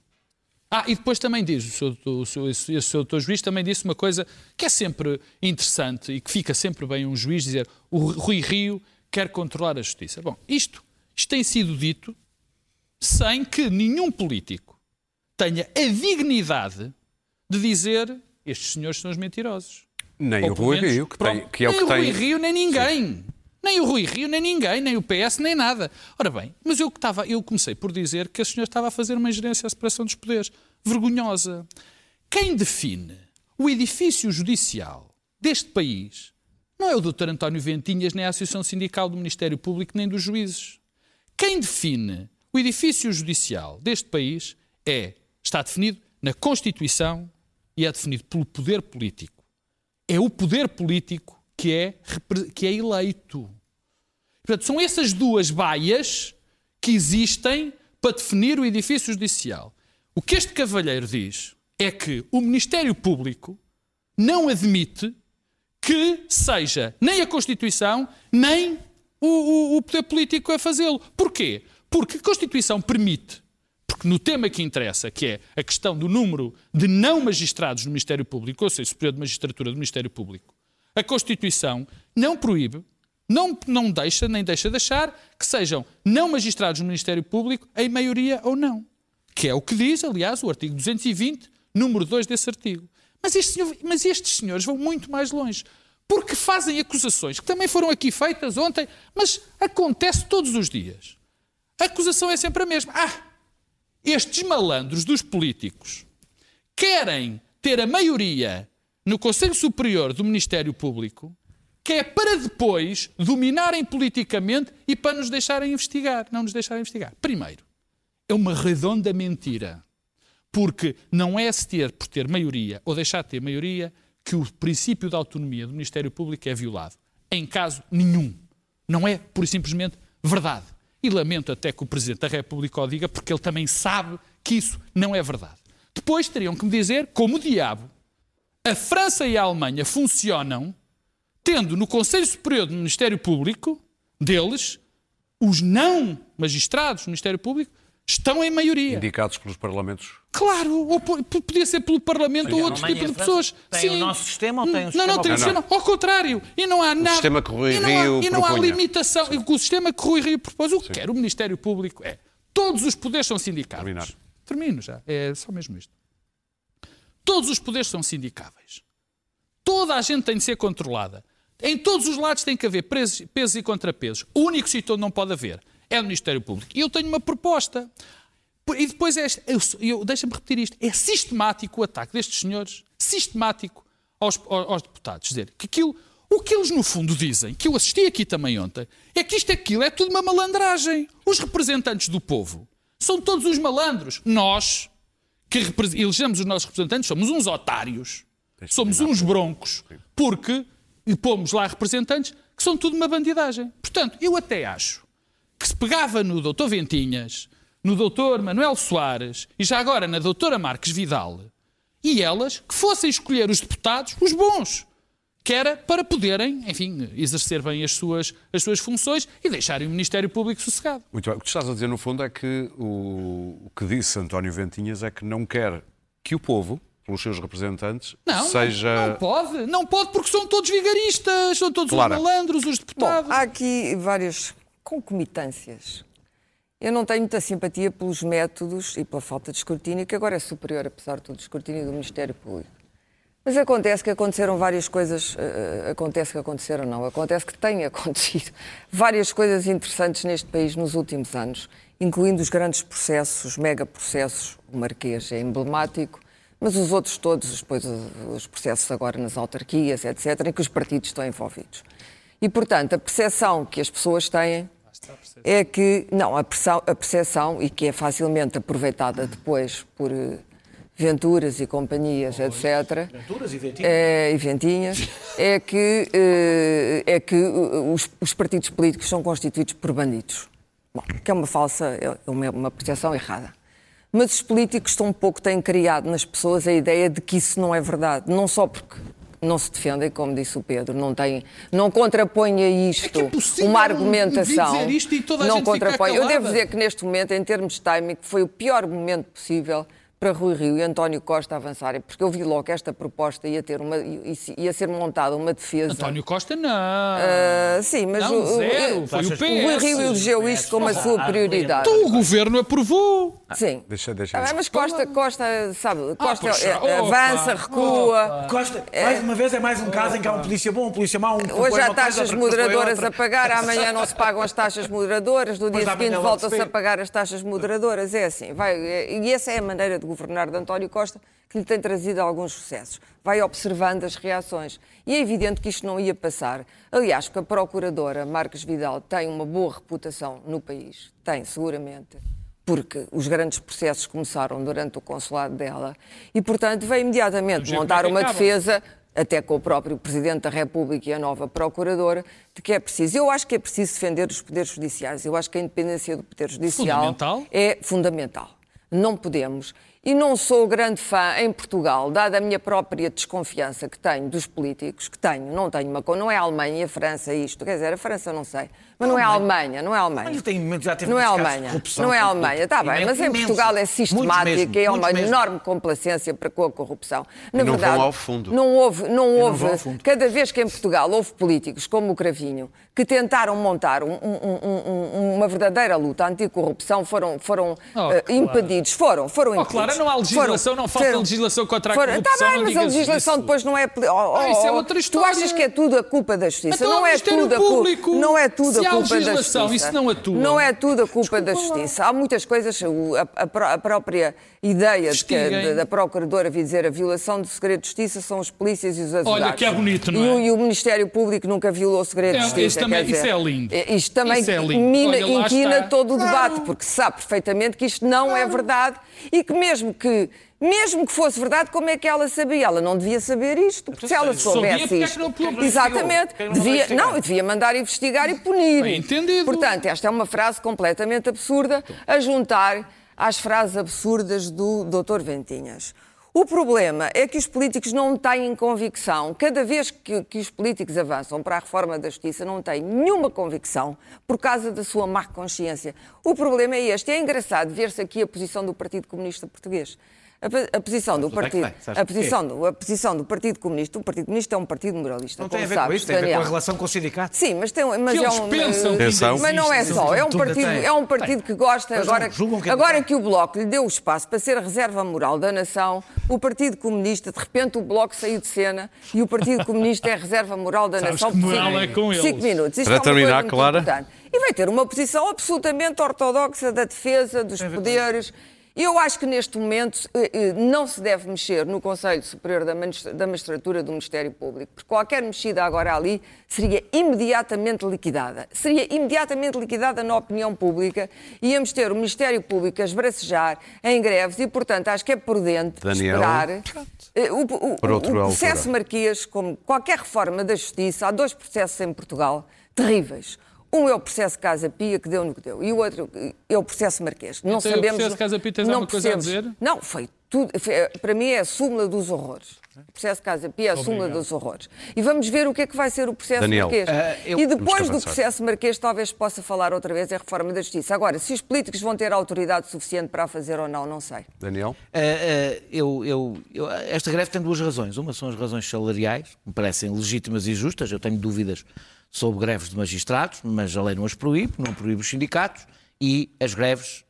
Ah, e depois também diz, o seu doutor juiz também disse uma coisa que é sempre interessante e que fica sempre bem um juiz dizer o Rui Rio quer controlar a justiça. Bom, isto, isto tem sido dito sem que nenhum político tenha a dignidade de dizer estes senhores são os mentirosos. Nem Ou, o Rui menos, Rio, que, tem, que é o que tem. Nem o Rui Rio, nem ninguém. Sim. Nem o Rui Rio, nem ninguém, nem o PS, nem nada. Ora bem, mas eu, estava, eu comecei por dizer que a senhora estava a fazer uma ingerência à separação dos poderes. Vergonhosa. Quem define o edifício judicial deste país não é o Dr. António Ventinhas, nem a Associação Sindical do Ministério Público, nem dos juízes. Quem define o edifício judicial deste país é, está definido na Constituição e é definido pelo poder político. É o poder político que é, que é eleito. Portanto, são essas duas baias que existem para definir o edifício judicial. O que este cavalheiro diz é que o Ministério Público não admite que seja nem a Constituição, nem o, o, o poder político a fazê-lo. Porquê? Porque a Constituição permite, porque no tema que interessa, que é a questão do número de não magistrados no Ministério Público, ou seja, superior de magistratura do Ministério Público, a Constituição não proíbe, não, não deixa, nem deixa de achar que sejam não magistrados no Ministério Público em maioria ou não. Que é o que diz, aliás, o artigo 220, número 2 desse artigo. Mas, este senhor, mas estes senhores vão muito mais longe. Porque fazem acusações que também foram aqui feitas ontem, mas acontece todos os dias. A acusação é sempre a mesma. Ah, estes malandros dos políticos querem ter a maioria no Conselho Superior do Ministério Público, que é para depois dominarem politicamente e para nos deixarem investigar. Não nos deixarem investigar. Primeiro, é uma redonda mentira. Porque não é se ter por ter maioria ou deixar de ter maioria que o princípio da autonomia do Ministério Público é violado. Em caso nenhum. Não é, por simplesmente, verdade. E lamento até que o Presidente da República o diga, porque ele também sabe que isso não é verdade. Depois teriam que me dizer, como o diabo, a França e a Alemanha funcionam tendo no Conselho Superior do Ministério Público deles os não magistrados do Ministério Público estão em maioria. Indicados pelos parlamentos? Claro, ou podia ser pelo Parlamento ou outro tipo de pessoas. Tem Sim. o nosso sistema ou tem o sistema? Não, não, tem o sistema. Ao contrário. E não há nada. O sistema que Rui e não há, Rio e não há limitação. Sim. O sistema que Rui Rio propôs, o que Sim. quer o Ministério Público é todos os poderes são sindicáveis. Terminar. Termino já. É só mesmo isto. Todos os poderes são sindicáveis. Toda a gente tem de ser controlada. Em todos os lados tem que haver pesos e contrapesos. O único sítio onde não pode haver é o Ministério Público. E eu tenho uma proposta. E depois é, eu, eu deixa-me repetir isto, é sistemático o ataque destes senhores, sistemático aos, aos deputados. Dizer que aquilo, o que eles no fundo dizem, que eu assisti aqui também ontem, é que isto aquilo é tudo uma malandragem. Os representantes do povo são todos os malandros. Nós, que elegemos os nossos representantes, somos uns otários, somos uns broncos, porque pomos lá representantes que são tudo uma bandidagem. Portanto, eu até acho que se pegava no doutor Ventinhas, no doutor Manuel Soares e já agora na doutora Marques Vidal, e elas que fossem escolher os deputados, os bons, que era para poderem, enfim, exercer bem as suas, as suas funções e deixarem o Ministério Público sossegado. Muito bem. O que estás a dizer, no fundo, é que o, o que disse António Ventinhas é que não quer que o povo, pelos seus representantes, não, seja... Não, não pode, não pode porque são todos vigaristas, são todos claro. os malandros, os deputados. Bom, há aqui várias concomitâncias. Eu não tenho muita simpatia pelos métodos e pela falta de escrutínio, que agora é superior, apesar de tudo, escrutínio do Ministério Público. Mas acontece que aconteceram várias coisas, uh, acontece que aconteceram não, acontece que têm [LAUGHS] acontecido várias coisas interessantes neste país nos últimos anos, incluindo os grandes processos, os mega processos, o Marquês é emblemático, mas os outros todos, depois os processos agora nas autarquias, etc., em que os partidos estão envolvidos. E, portanto, a percepção que as pessoas têm é que, não, a, percepção, e que é facilmente aproveitada depois por uh, Venturas e companhias, etc. Venturas e Ventinhas. É, e Ventinhas, é que, uh, é que os, os, partidos políticos são constituídos por bandidos. Bom, que é uma falsa, é uma, uma percepção errada. Mas os políticos tão pouco têm criado nas pessoas a ideia de que isso não é verdade. Não só porque não se defendem, como disse o Pedro, não tem, não contrapõe a isto é é uma argumentação. Dizer isto e toda a não gente contrapõe. Eu devo dizer que neste momento, em termos de timing, foi o pior momento possível para Rui Rio e António Costa avançarem, porque eu vi logo que esta proposta ia, ter uma, ia ser montada uma defesa. António Costa não. Uh, sim, mas não, o, zero, foi o, PS. o Rui Rio elegeu isto como a sua prioridade. Então o governo aprovou. Sim. Deixa, deixa. Ah, mas Costa, Costa, sabe, Costa ah, é, avança, recua. Costa, mais uma vez é mais um caso em que há um polícia bom, um polícia mau. Um Hoje há taxas moderadoras a pagar, [LAUGHS] amanhã não se pagam as taxas moderadoras, no dia seguinte voltam-se a pagar as taxas moderadoras. É assim, vai, e essa é a maneira de governar de António Costa que lhe tem trazido alguns sucessos. Vai observando as reações. E é evidente que isto não ia passar. Aliás, que a procuradora Marques Vidal tem uma boa reputação no país. Tem, seguramente. Porque os grandes processos começaram durante o consulado dela. E, portanto, veio imediatamente montar uma defesa até com o próprio Presidente da República e a nova Procuradora, de que é preciso. Eu acho que é preciso defender os poderes judiciais. Eu acho que a independência do Poder Judicial fundamental. é fundamental. Não podemos. E não sou grande fã em Portugal, dada a minha própria desconfiança que tenho dos políticos, que tenho, não tenho uma não é a Alemanha e a França isto, quer dizer, a França não sei, mas não, é a Alemanha, não é a Alemanha. Tem, já teve não é a Alemanha, não é a Alemanha, está bem, mas em Portugal é sistemática e é uma enorme complacência para com a corrupção. Na não verdade, vão ao fundo. Não houve, não houve, cada vez que em Portugal houve políticos como o Cravinho, que tentaram montar um, um, um, uma verdadeira luta anticorrupção, foram, foram oh, uh, impedidos, foram, foram oh, Claro, não há legislação, foram, não falta foram, legislação contra a foram, corrupção. Está bem, mas a legislação isso. depois não é. Oh, ah, isso é outra história. Tu achas que é tudo a culpa da justiça? Então, não, é tudo a culpa, não é tudo a culpa da justiça. Isso não atua. Não é tudo a culpa Desculpa da justiça. Lá. Há muitas coisas, a, a, a própria ideia de que, da Procuradora vir dizer a violação do segredo de justiça são os polícias e os advogados. Olha que é bonito, não é? E o, e o Ministério Público nunca violou o segredo é, de justiça. Também, dizer, isso é lindo. Isto também isso é mina, Olha, inquina está. todo o debate, porque se sabe perfeitamente que isto não é claro. é verdade e que mesmo que mesmo que fosse verdade, como é que ela sabia? Ela não devia saber isto, porque se ela soubesse isto. Exatamente. Devia, não, devia mandar investigar e punir. Bem entendido. Portanto, esta é uma frase completamente absurda a juntar às frases absurdas do Dr. Ventinhas. O problema é que os políticos não têm convicção. Cada vez que, que, os políticos avançam para a reforma da justiça, não têm nenhuma convicção por causa da sua má consciência. O problema é este. É engraçado ver-se aqui a posição do Partido Comunista Português. A, a posição do partido, a posição do, a posição do Partido Comunista, o Partido Comunista é um partido moralista. Não tem a ver sabes, com isto, tem a ver com a relação com o sindicato. Sim, mas tem, mas que é um, pensam, uh, mas não é só, é um partido, é um partido que gosta agora, que agora que o Bloco lhe deu o espaço para ser a reserva moral da nação, o Partido Comunista, de repente o Bloco saiu de cena e o Partido Comunista é a reserva moral da Sabes nação por cinco, é com cinco minutos. Isto para é terminar, Clara. E vai ter uma posição absolutamente ortodoxa da defesa dos poderes eu acho que neste momento eh, eh, não se deve mexer no Conselho Superior da Magistratura do Ministério Público, porque qualquer mexida agora ali seria imediatamente liquidada. Seria imediatamente liquidada na opinião pública. Íamos ter o Ministério Público a esbracejar em greves e, portanto, acho que é prudente Daniel. esperar. Eh, o, o, o, o processo Marquês, como qualquer reforma da Justiça, há dois processos em Portugal terríveis. Um é o processo Casa Pia, que deu no que deu, e o outro é o processo Marquês. Não então, sabemos. O processo Casa Pia tens alguma coisa a dizer? Não, foi tudo. Foi, para mim é a súmula dos horrores. O processo Casa Pia é a súmula dos horrores. E vamos ver o que é que vai ser o processo Daniel, Marquês. Uh, eu... E depois do processo Marquês, talvez possa falar outra vez a reforma da Justiça. Agora, se os políticos vão ter autoridade suficiente para a fazer ou não, não sei. Daniel? Uh, uh, eu, eu, eu, esta greve tem duas razões. Uma são as razões salariais, que me parecem legítimas e justas. Eu tenho dúvidas sobre greves de magistrados, mas a lei não as proíbe, não proíbe os sindicatos e as greves,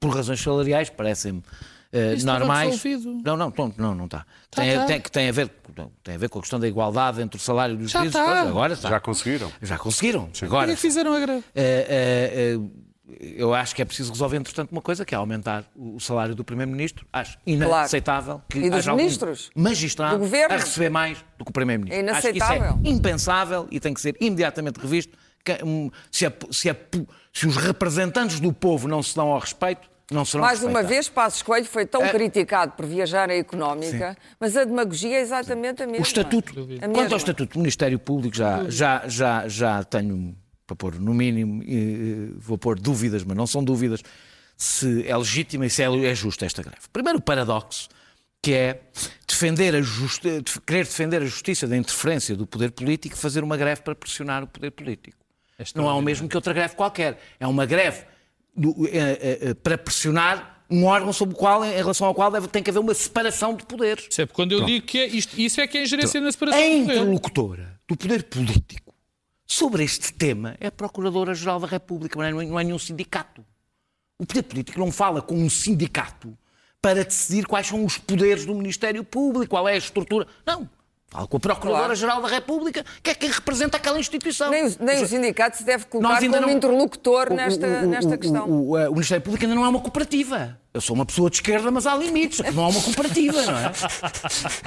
por razões salariais, parecem-me uh, normais. Não, não, não, não, não está. Tá, tem, tá. Tem, tem, a ver, tem a ver com a questão da igualdade entre o salário dos juízes. Tá. Agora está. Já conseguiram. Já conseguiram. Sim. Agora. E que fizeram a greve? Uh, uh, eu acho que é preciso resolver, entretanto, uma coisa, que é aumentar o salário do Primeiro-Ministro. Acho inaceitável claro. que e dos ministros, magistrado a receber mais do que o Primeiro-Ministro. É inaceitável. Acho que isso é impensável e tem que ser imediatamente revisto. Se, a, se, a, se os representantes do povo não se dão ao respeito, não serão Mais uma vez, Passos Coelho foi tão é... criticado por viajar a económica, Sim. mas a demagogia é exatamente a mesma. O estatuto, quanto ao estatuto do Ministério Público, já, já, já, já tenho para pôr no mínimo, vou pôr dúvidas, mas não são dúvidas, se é legítima e se é justa esta greve. Primeiro, o paradoxo, que é defender a justi querer defender a justiça da interferência do poder político e fazer uma greve para pressionar o poder político. Não é o mesmo que outra greve qualquer. É uma greve do, é, é, para pressionar um órgão sobre o qual, em relação ao qual deve, tem que haver uma separação de poderes. Sempre quando eu Pronto. digo que é isto, isso é que é ingerência na separação de poderes. A interlocutora do poder político sobre este tema é a Procuradora-Geral da República, não é, não é nenhum sindicato. O poder político não fala com um sindicato para decidir quais são os poderes do Ministério Público, qual é a estrutura. Não. Fala com a Procuradora-Geral da República, que é quem representa aquela instituição. Nem, nem o sindicato se deve colocar como não... interlocutor nesta, o, o, nesta questão. O, o, Ministério Público ainda não é uma cooperativa. Eu sou uma pessoa de esquerda, mas há limites. Não há uma cooperativa, não é?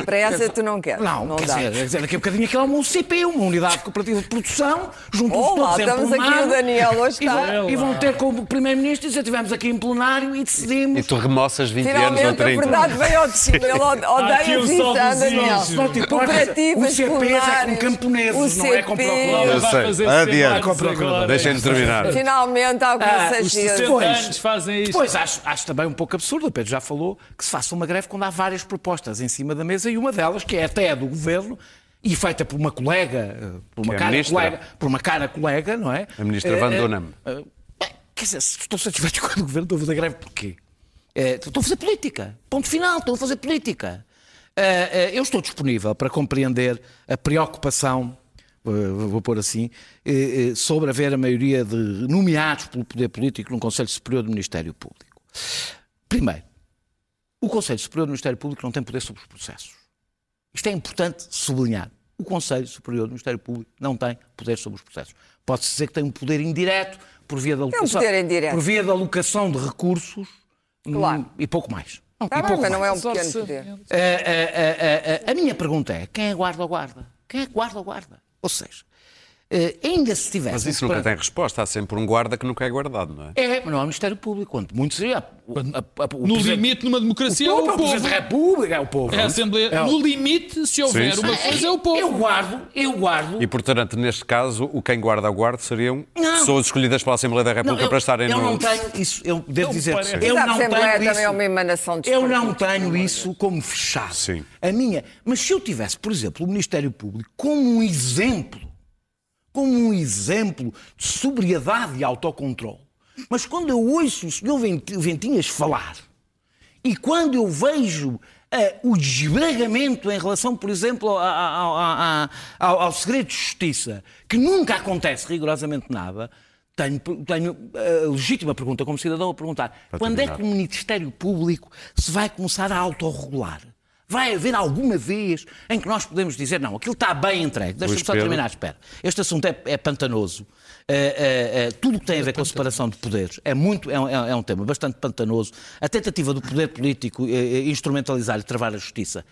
Para essa tu não queres. Não, não quer dá. dizer, dizer, daqui a bocadinho aquilo é uma UCP, uma unidade cooperativa de produção, junto os todos estamos aqui o Daniel, hoje está. E vão, e vão ter como Primeiro-Ministro dizer, estivemos aqui em plenário e decidimos... E tu remoças 20 Finalmente, anos ou 30. a verdade veio ao de cima. Ele odeia isso, Daniel. Cooperativas, o CP é com camponeses, não é com procuradores. Adiante. Deixem-nos terminar. Finalmente, algumas ah, Os fazem isto. Pois, acho, acho também um pouco absurdo, o Pedro já falou, que se faça uma greve quando há várias propostas em cima da mesa e uma delas, que é até a do governo, e feita por uma colega, eh, por uma, é cara, colega, por uma cara colega, não é? A ministra Van Donham. Uh, quer dizer, estou satisfeito [LAUGHS] com o governo, estou a fazer greve porquê? Estou a fazer política. Ponto final, estou a fazer política. Eu estou disponível para compreender a preocupação, vou pôr assim, sobre haver a maioria de nomeados pelo poder político no Conselho Superior do Ministério Público. Primeiro, o Conselho Superior do Ministério Público não tem poder sobre os processos. Isto é importante sublinhar. O Conselho Superior do Ministério Público não tem poder sobre os processos. Pode-se dizer que tem um poder indireto por via da alocação, um por via da alocação de recursos claro. e pouco mais. Não, tá e pouco mas mais. não é um pequeno poder. A, a, a, a, minha pergunta é: quem é guarda ou guarda? Quem é guarda ou guarda? Ou seja, Uh, ainda se tivesse. Mas isso nunca tem resposta, há sempre um guarda que nunca é guardado, não é? É, mas não há Ministério Público, quanto muito seria. no limite, numa democracia, o povo, é o povo. O Presidente da República é o povo. É a Assembleia. É o... No limite, se houver sim, sim. uma coisa, é o povo. Eu guardo, eu guardo. E, portanto, neste caso, o quem guarda o guarda seriam não. pessoas escolhidas pela Assembleia da República não, eu, para estarem eu no. Eu não tenho isso, eu devo dizer. Eu não tenho também isso. é uma emanação de Eu não tenho isso como fechado. Sim. A minha. Mas se eu tivesse, por exemplo, o Ministério Público como um exemplo como um exemplo de sobriedade e autocontrole. Mas quando eu ouço o senhor Ventinhas falar e quando eu vejo uh, o desbragamento em relação, por exemplo, ao, ao, ao, ao, segredo de justiça, que nunca acontece rigorosamente nada, tenho, tenho a legítima pergunta como cidadão a perguntar: quando é que o Ministério Público se vai começar a autorregular? Vai haver alguma vez em que nós podemos dizer, não, aquilo está bem entregue. Deixa-me só terminar, espera. Este assunto é, é pantanoso. Uh, uh, uh, tudo o que tem a ver com a separação de poderes é, muito, é, é, é um tema bastante pantanoso. A tentativa do poder político instrumentalizar e travar a justiça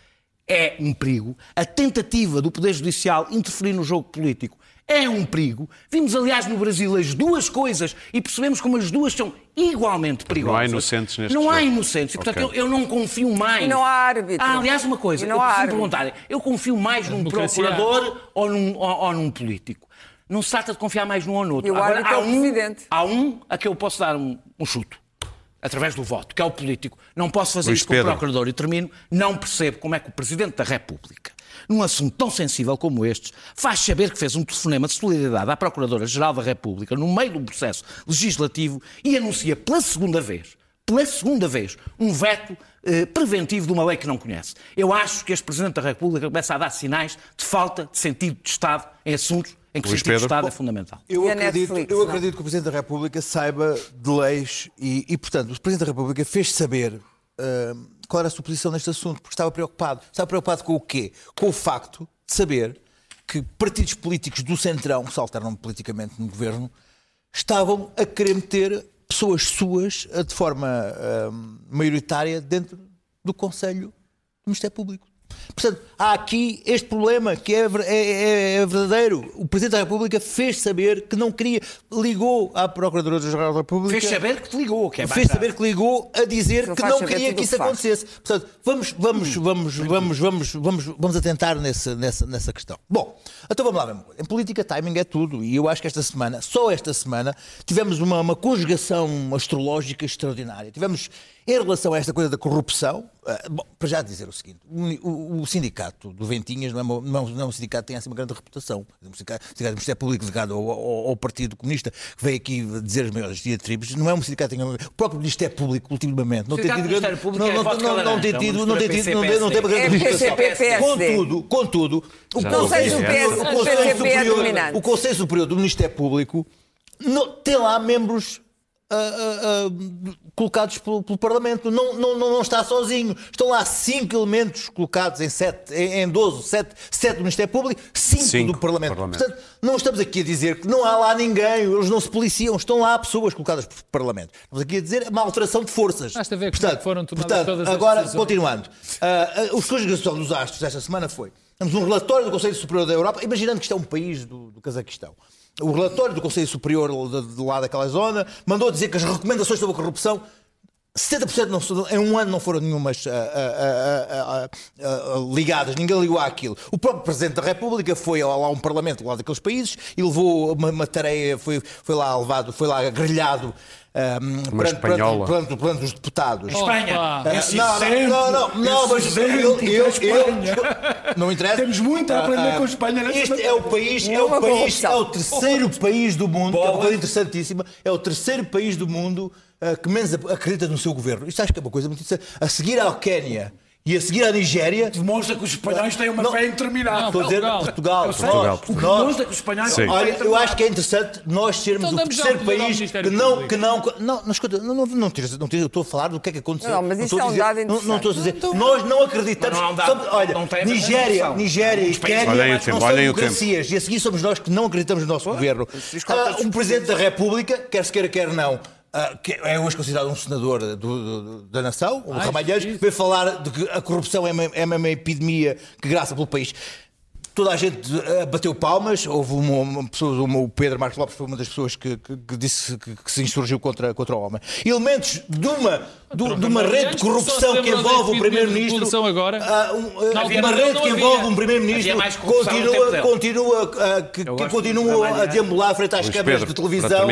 é um perigo. A tentativa do Poder Judicial interferir no jogo político é um perigo. Vimos, aliás, no Brasil as duas coisas e percebemos como as duas são igualmente perigosas. Não há inocentes neste Não jogo. há inocentes. E, portanto, okay. eu, eu, não confio mais. E não há árbitro. Ah, aliás, uma coisa, eu preciso perguntar. Eu confio mais num procurador ou num, ou, ou num político. Não se trata de confiar mais num ou no outro. E o Agora, há, é o um, há um a que eu posso dar um, um chuto através do voto, que é o político. Não posso fazer Luís isso como procurador e termino. Não percebo como é que o Presidente da República num assunto tão sensível como este, faz saber que fez um telefonema de solidariedade à Procuradora-Geral da República no meio um processo legislativo e anuncia pela segunda vez, pela segunda vez, um veto eh, preventivo de uma lei que não conhece. Eu acho que este Presidente da República começa a dar sinais de falta de sentido de Estado em assuntos em que o sentido Pedro. de Estado é fundamental. Eu acredito, Netflix, eu acredito que o Presidente da República saiba de leis e, e portanto, o Presidente da República fez saber uh, qual era a sua posição neste assunto, porque estava preocupado. Estava preocupado com o quê? Com o facto de saber que partidos políticos do Centrão, que se alternam politicamente no governo, estavam a querer meter pessoas suas eh, de forma uh, maioritária dentro do Conselho do Ministério Público. Portanto, há aqui este problema que é, é, é, verdadeiro. O Presidente da República fez saber que não queria, ligou à Procuradora-Geral da República. Fez saber que ligou, que é Fez saber que ligou a dizer não que não queria que isso acontecesse. Portanto, vamos, vamos, vamos, vamos, vamos, vamos, vamos atentar nessa, nessa, nessa questão. Bom, então vamos lá, mesmo. Em política, timing é tudo. E eu acho que esta semana, só esta semana, tivemos uma, uma conjugação astrológica extraordinária. Tivemos em relação a esta coisa da corrupção, uh, bom, para já dizer o seguinte: o, o, sindicato do Ventinhas não é, uma, não é um sindicato que tem assim uma grande reputação. O sindicato, o sindicato do Ministério Público ligado ao, ao, ao, Partido Comunista, que veio aqui dizer as maiores diatribes, não é um sindicato que tem. O próprio Ministério Público, ultimamente, não tem tido grande. Não, não, não, não tem tido. Não tem tido. Não tem uma grande reputação. Contudo, contudo, o Conselho Superior, o Conselho Superior do Ministério Público tem lá membros uh, uh, colocados pelo, pelo Parlamento. Não, não, não, está sozinho. Estão lá cinco elementos colocados em, sete, em, em 12, sete, sete do Ministério Público, cinco, cinco do Parlamento. Parlamento. Portanto, não estamos aqui a dizer que não há lá ninguém, eles não se policiam, estão lá pessoas colocadas pelo Parlamento. Estamos aqui a dizer uma alteração de forças. Basta ver portanto, que foram tomadas portanto, todas agora, continuando. Uh, uh, os conjugação dos astros desta semana foi. Temos um relatório do Conselho Superior da Europa, imaginando que isto é um país do, do Cazaquistão o relatório do Conselho Superior do lado daquela zona mandou dizer que as recomendações sobre a corrupção 70% não, em um ano não foram nenhumas uh, uh, uh, ligadas, ninguém ligou àquilo. O próprio Presidente da República foi lá a um parlamento lá daqueles países e levou uma, uma tarefa, foi, foi lá levado, foi lá grelhado um, perante, perante, perante, perante, os deputados. Espanha. Uh, não, não, não, não, mas eu, eu, eu, não interessa. Temos muito a aprender uh, com a Espanha. Este é o país, é o país, é o terceiro país do mundo, que é uma coisa interessantíssima, é o terceiro país do mundo uh, que menos acredita no seu governo. Isto acho que é uma coisa muito interessante. A seguir ao Quénia e a seguir à Nigéria. Demonstra que os espanhóis têm uma não, fé interminável. Estou a dizer Portugal. Portugal, Portugal. Demonstra que os espanhóis têm Olha, eu acho que é interessante nós sermos então, o terceiro país que não, que não. Não, não, escuta, não, não, não, não eu estou a falar do que é que aconteceu. Não, mas isso é um dado interessante. Não, estou a dizer. Nós não acreditamos. Não, não olha, Nigéria, Nigéria e Quénia não são democracias. E a seguir somos nós que não acreditamos no nosso governo. O ah, Presidente da República, quer se queira, quer não Uh, que é hoje considerado um senador do, do, da nação, o Ramalheiros, veio falar de que a corrupção é uma, é uma epidemia que graça pelo país. toda a gente uh, bateu palmas. Houve uma, uma pessoa, uma, o Pedro Marcos Lopes foi uma das pessoas que, que, que disse que, que, se insurgiu contra, contra o homem. Elementos de uma, de, de uma rede de corrupção que envolve o Primeiro-Ministro. agora? Um, uh, uma rede que envolve um Primeiro-Ministro continua, continua, que, que continua a deambular frente às câmaras de televisão.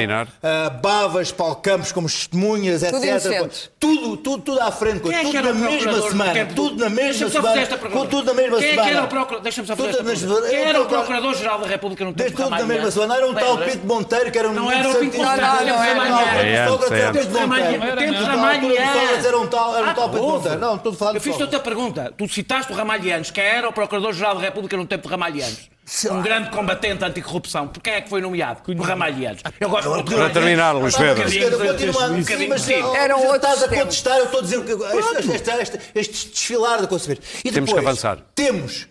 Bavas, Paulo Campos como testemunhas, etc. Tudo, tudo, tudo à frente, tudo na mesma semana. Tudo na mesma semana. Tudo na mesma semana. Deixa-me só fazer quem era o Procurador-Geral da República no tempo Tudo na mesma semana. Era um tal Pinto Monteiro que era um Não era o Pinto Monteiro, não era. Tempos Ramalhianos. Era um tal Pinto Monteiro. Não, estou a falar Eu fiz-te outra pergunta. Tu citaste o Ramalhianos. Quem era o Procurador-Geral da República no tempo de Ramalhianos? Um grande combatente anticorrupção. Por quem é que foi nomeado? Por Ramalhianos. Eu gosto de Para terminar, Luís Pedro. Eram outros Estás a contestar, eu estou a dizer este desfilar de conceber. E temos que avançar. Temos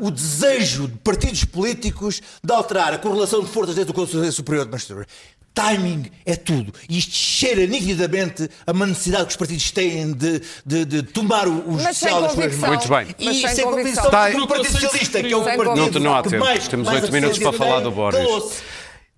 o desejo de partidos políticos de alterar a correlação de forças dentro do Conselho Superior de Magistratura. Timing é tudo. E isto cheira nitidamente a uma necessidade que os partidos têm de, de, de tomar o, o das suas mãos. Muito bem. E sem, sem convicção. Tá. O Partido Socialista, que é o partido não, não há tempo. mais, Temos oito minutos para falar do Boris.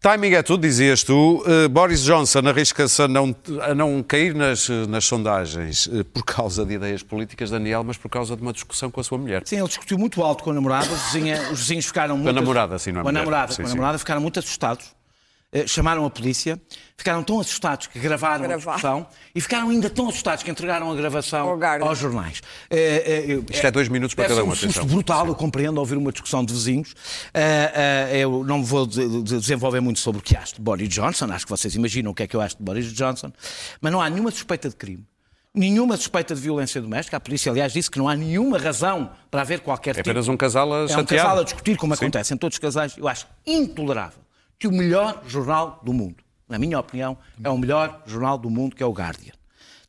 Timing é tudo, dizias tu. Uh, Boris Johnson arrisca-se a não, a não cair nas, nas sondagens uh, por causa de ideias políticas, Daniel, mas por causa de uma discussão com a sua mulher. Sim, ele discutiu muito alto com a namorada, os vizinhos, os vizinhos ficaram muito... Com a namorada, sim, não é Com a namorada, sim, com a namorada ficaram muito assustados. Eh, chamaram a polícia, ficaram tão assustados que gravaram Gravar. a discussão e ficaram ainda tão assustados que entregaram a gravação aos jornais. Uh, uh, Isto é dois minutos para cada um, um susto brutal, eu compreendo, ouvir uma discussão de vizinhos. Eu não vou desenvolver muito sobre o que acho de Boris Johnson, acho que vocês imaginam o que é que eu acho de Boris Johnson, mas não há nenhuma suspeita de crime. Nenhuma suspeita de violência doméstica. A polícia, aliás, disse que não há nenhuma razão para haver qualquer tipo. É apenas um casal a chatear. É um casal a discutir, como Sim. acontece em todos os casais. Eu acho intolerável que o melhor jornal do mundo, na minha opinião, é o melhor jornal do mundo, que é o Guardian,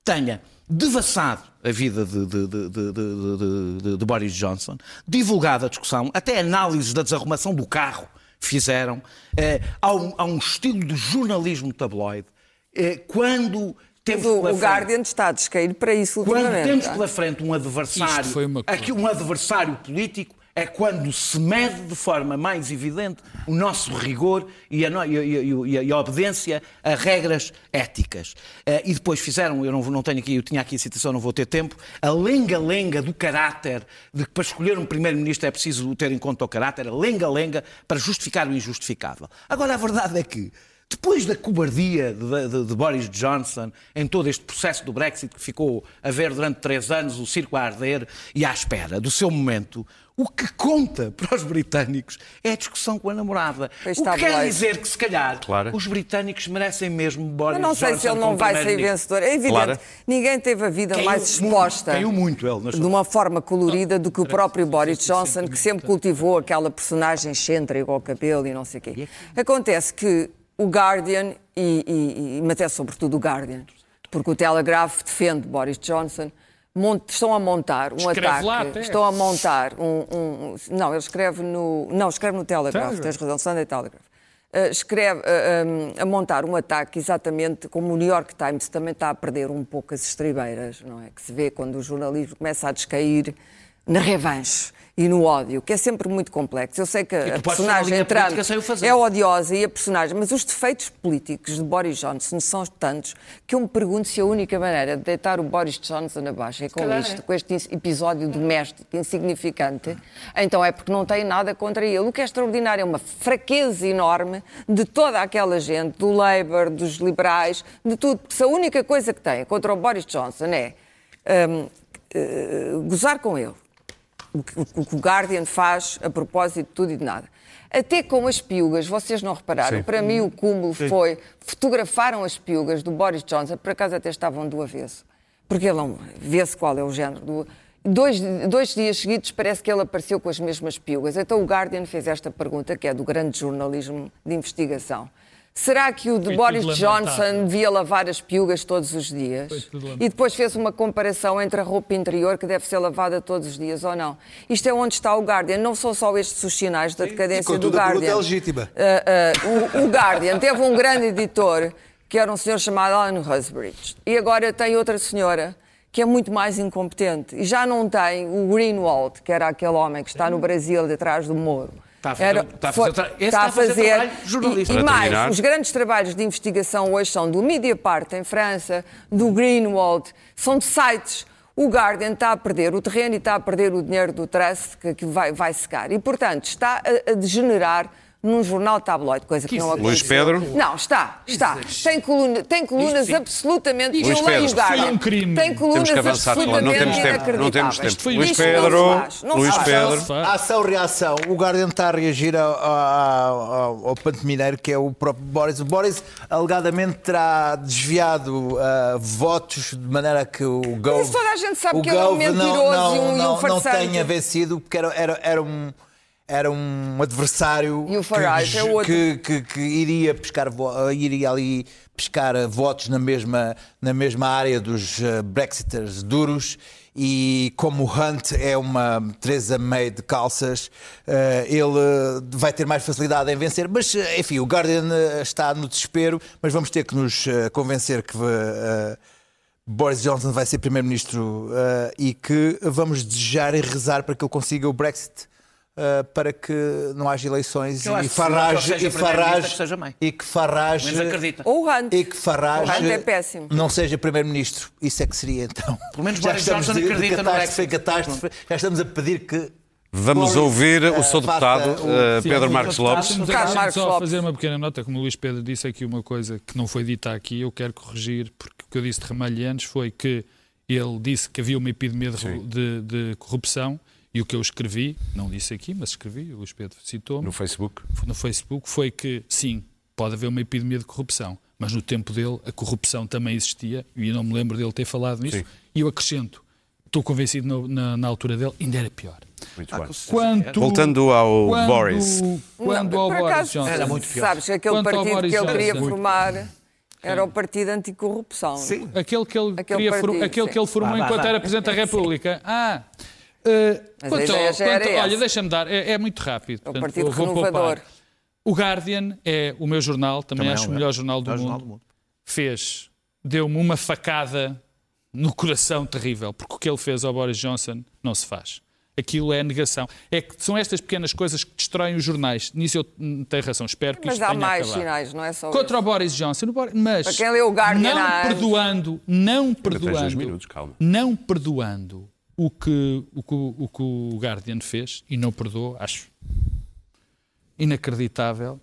tenha devassado a vida de, de, de, de, Boris Johnson, divulgado a discussão, até análises da desarrumação do carro fizeram, eh, há, um, há, um, estilo de jornalismo tabloide, eh, quando temos o, o Guardian está a descair para isso Quando temos pela frente um adversário, aqui um adversário político, é quando se mede de forma mais evidente o nosso rigor e a, e e a, obediência a regras éticas. Uh, e depois fizeram, eu não, não, tenho aqui, eu tinha aqui a citação, não vou ter tempo, a lenga-lenga do caráter, de que para escolher um primeiro-ministro é preciso ter em conta o caráter, a lenga-lenga para justificar o injustificável. Agora, a verdade é que depois da cobardia de, de, de, Boris Johnson em todo este processo do Brexit que ficou a ver durante três anos o circo a arder e à espera do seu momento, o que conta para os britânicos é a discussão com a namorada. O que quer dizer que, se calhar, claro. os britânicos merecem mesmo Boris Johnson. Eu não sei Johnson se ele não vai ser vencedor. É evidente, claro. ninguém teve a vida caiu mais exposta muito, muito ele, de uma forma colorida do que o próprio Boris Johnson, que sempre cultivou aquela personagem excêntrica ao cabelo e não sei o quê. Acontece que o Guardian, e, e, e até sobretudo o Guardian, porque o Telegraph defende Boris Johnson, estão a montar um escreve ataque. Lá, estão a montar um, um, Não, ele escreve no. Não, escreve no Telegraph, Telegraph. tens razão, Sunday Telegraph. Uh, escreve uh, eh, um, a montar um ataque exatamente como o New York Times também está a perder um pouco as estribeiras, não é? Que se vê quando o jornalismo começa a descair na revanche e no ódio, que é sempre muito complexo. Eu sei que a personagem Trump é odiosa e a personagem, mas os defeitos políticos de Boris Johnson são tantos que eu me pergunto se a única maneira de deitar o Boris Johnson abaixo é com isto, com este episódio doméstico insignificante, então é porque não tem nada contra ele. O que é extraordinário é uma fraqueza enorme de toda aquela gente, do Labour, dos liberais, de tudo. Se a única coisa que tem contra o Boris Johnson é um, uh, eh, gozar com ele, o que o Guardian faz a propósito de tudo e de nada. Até com as piugas, vocês não repararam, Sim. para mim o cúmulo Sim. foi, fotografaram as piugas do Boris Johnson, por acaso até estavam do avesso, porque ele é vê-se qual é o género do... Dois, dois dias seguidos parece que ele apareceu com as mesmas piugas. Então o Guardian fez esta pergunta, que é do grande jornalismo de investigação. Será que o de Boris Johnson devia lavar as piugas todos os dias? E depois fez uma comparação entre a roupa interior que deve ser lavada todos os dias ou não. Isto é onde está o Guardian. Não são só estes os sinais da decadência do Guardian. É legítima. Uh, uh, o, o Guardian teve um grande editor que era um senhor chamado Alan Husbridge. E agora tem outra senhora que é muito mais incompetente. E já não tem o Greenwald, que era aquele homem que está no Brasil detrás do Moro. Está a fazer, Era, está a fazer, foi, está a fazer, trabalho. E, e mais, os grandes trabalhos de investigação hoje são do Mediapart em França, do Greenwald, são de sites. O Guardian está a perder o terreno e está a perder o dinheiro do Trust que, que vai, vai secar. E, portanto, está a, a degenerar num jornal tabloide, coisa que, que não aconteceu. Luís Pedro? Não, está, está. Tem, coluna, tem colunas Isto, absolutamente... Luís eu leio o Foi um crime. Tem colunas temos que avançar, absolutamente não temos tempo, não temos tempo. Luís Pedro, não faz, não Luís Pedro... Ação-reação. O Guardian está a reagir ao, ao, ao Panto Mineiro, que é o próprio Boris. O Boris, alegadamente, terá desviado uh, votos de maneira que o Gove... Mas toda a gente sabe que ele é um mentiroso não, não, e um, não, um farsante. Não tenha vencido, porque era, era, era um era um adversário que, é outro. Que, que, que, iria, pescar, iria ali pescar votos na mesma, na mesma área dos uh, Brexiters duros e como o Hunt é uma Teresa May de calças, ele vai ter mais facilidade em vencer. Mas, enfim, o Guardian está no desespero, mas vamos ter que nos convencer que Boris Johnson vai ser Primeiro-Ministro e que vamos desejar e rezar para que ele consiga o Brexit Uh, para que não haja eleições e Farage e Farage e que Farage ou Hunt. e que Farage é péssimo. não seja primeiro-ministro. Isso é que seria então. Pelo menos já estamos Johnson de, acredita de catástrofe, catástrofe, já estamos a pedir que Vamos ouvir o seu deputado, uh, Pedro Marcos Lopes. Deixa-me só fazer uma pequena nota, como o Luís Pedro disse aqui uma coisa que não foi dita aqui, eu quero corrigir, porque o que eu disse de Ramalho antes foi que ele disse que havia uma epidemia de, de, de corrupção e o que eu escrevi, não disse aqui, mas escrevi, o Luís Pedro citou No Facebook? No Facebook, foi que, sim, pode haver uma epidemia de corrupção, mas no tempo dele a corrupção também existia, e eu não me lembro dele ter falado nisso, sim. e eu acrescento, estou convencido no, na, na, altura dele, ainda era pior. Muito bem. Quanto, Voltando ao quando, Boris. Quando não, ao Boris acaso, Johnson. Era muito pior. Sabes, aquele Quanto partido que ele queria formar... Era o Partido Anticorrupção. Sim. Aquele que ele, aquele partido, aquele que ele formou enquanto era Presidente da República. Ah, Uh, quanto, quanto, olha, deixa-me dar, é, é, muito rápido. É o Partido vou Renovador. Poupar. O Guardian é o meu jornal, também, também acho é o melhor jornal do, mundo. jornal do mundo. Fez, deu-me uma facada no coração terrível, porque o que ele fez ao Boris Johnson não se faz. Aquilo é negação. É que são estas pequenas coisas que destroem os jornais. Nisso eu tenho razão. Espero que mas isto tenha Mas há mais acabado. sinais, não é só Contra isso. o Boris Johnson. Mas Para quem leu o Guardian não perdoando, não perdoando, minutos, não perdoando o que, o que o, que o Guardian fez, e não perdoou, acho inacreditável.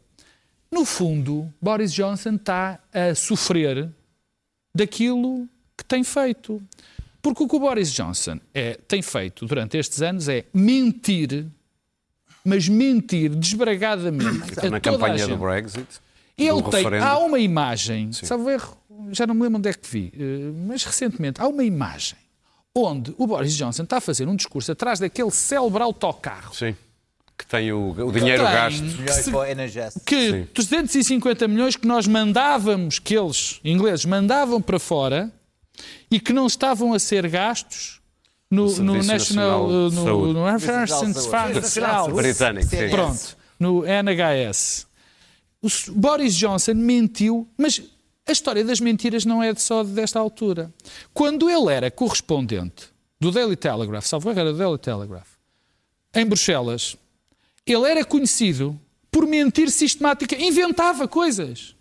No fundo, Boris Johnson está a sofrer daquilo que tem feito. Porque o que o Boris Johnson é, tem feito durante estes anos é mentir, mas mentir desbragadamente. Na campanha do Brexit. Ele tem. Há uma imagem, Sim. sabe erro, já não me lembro onde é que vi, eh, mas recentemente há uma imagem onde o Boris Johnson está a fazer um discurso atrás daquele célebre autocarro. Sim. Que tem o, o dinheiro tem, gasto. Que, que 250 milhões que nós mandávamos, que eles, ingleses, mandavam para fora e que não estavam a ser gastos no, no National, Nacional no, no National Britânico. Pronto, no NHS. O Boris Johnson mentiu, mas a história das mentiras não é só desta altura. Quando ele era correspondente do Daily Telegraph, salvo erro, era do Daily Telegraph, em Bruxelas, ele era conhecido por mentir sistemática, inventava coisas.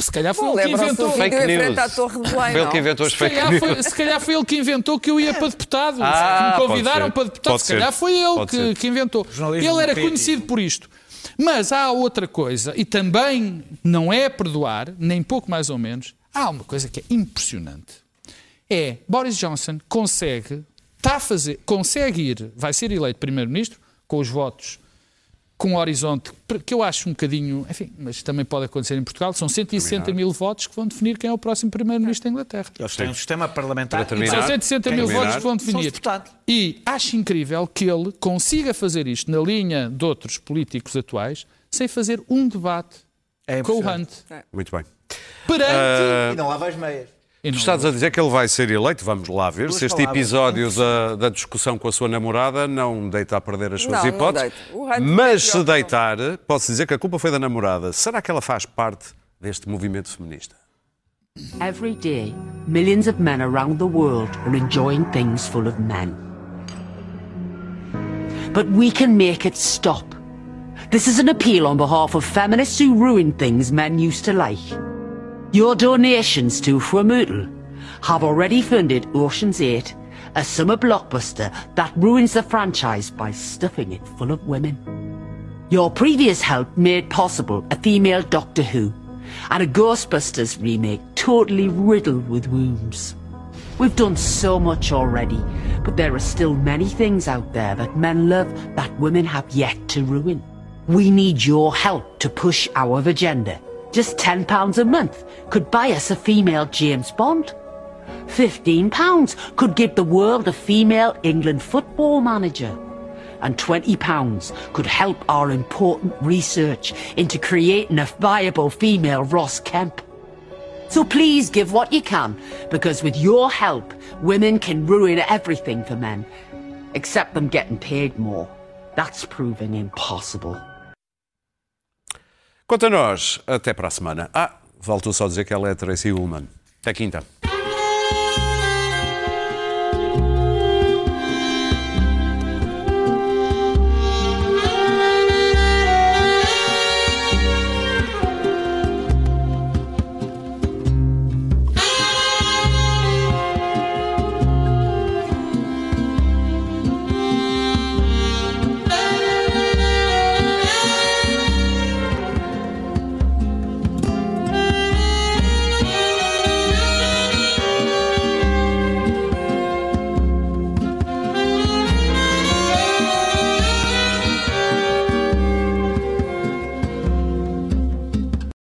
Se calhar foi Bom, ele que inventou. Fake news. À Torre de Belém, foi ele que inventou as fake news. Foi, se calhar foi ele que inventou que eu ia para deputado. Ah, me convidaram para deputado. Se calhar foi ele que, que, inventou. Ele era conhecido por isto. Mas há outra coisa, e também não é perdoar, nem pouco mais ou menos, há uma coisa que é impressionante. É, Boris Johnson consegue, está a fazer, consegue ir, vai ser eleito primeiro-ministro com os votos com um horizonte que eu acho um bocadinho, enfim, mas também pode acontecer em Portugal, são 160 mil votos que vão definir quem é o próximo primeiro-ministro da Inglaterra. Eles têm um sistema parlamentar. São 160 mil votos que vão definir. E acho incrível que ele consiga fazer isto na linha de outros políticos atuais, sem fazer um debate é com o Hunt. É. Muito bem. Perante... Uh... E não lava as meias. Estás a dizer que ele vai ser eleito, vamos lá ver se este episódio da, da, discussão com a sua namorada não deita a perder as suas não, hipóteses. Não Mas se deitar, posso dizer que a culpa foi da namorada. Será que ela faz parte deste movimento feminista? Every day, millions of men around the world are enjoying things full of men. But we can make it stop. This is an appeal on behalf of feminists who ruin things men used to like. Your donations to Fwamutl have already funded Ocean's 8, a summer blockbuster that ruins the franchise by stuffing it full of women. Your previous help made possible a female Doctor Who and a Ghostbusters remake totally riddled with wounds. We've done so much already, but there are still many things out there that men love that women have yet to ruin. We need your help to push our agenda. Just £10 a month could buy us a female James Bond. £15 could give the world a female England football manager and £20 could help our important research into creating a viable female Ross Kemp. So please give what you can, because with your help, women can ruin everything for men, except them getting paid more. That's proving impossible. Quanto a nós, até para a semana. Ah, volto só a dizer que ela é Tracy Ullman. Até quinta.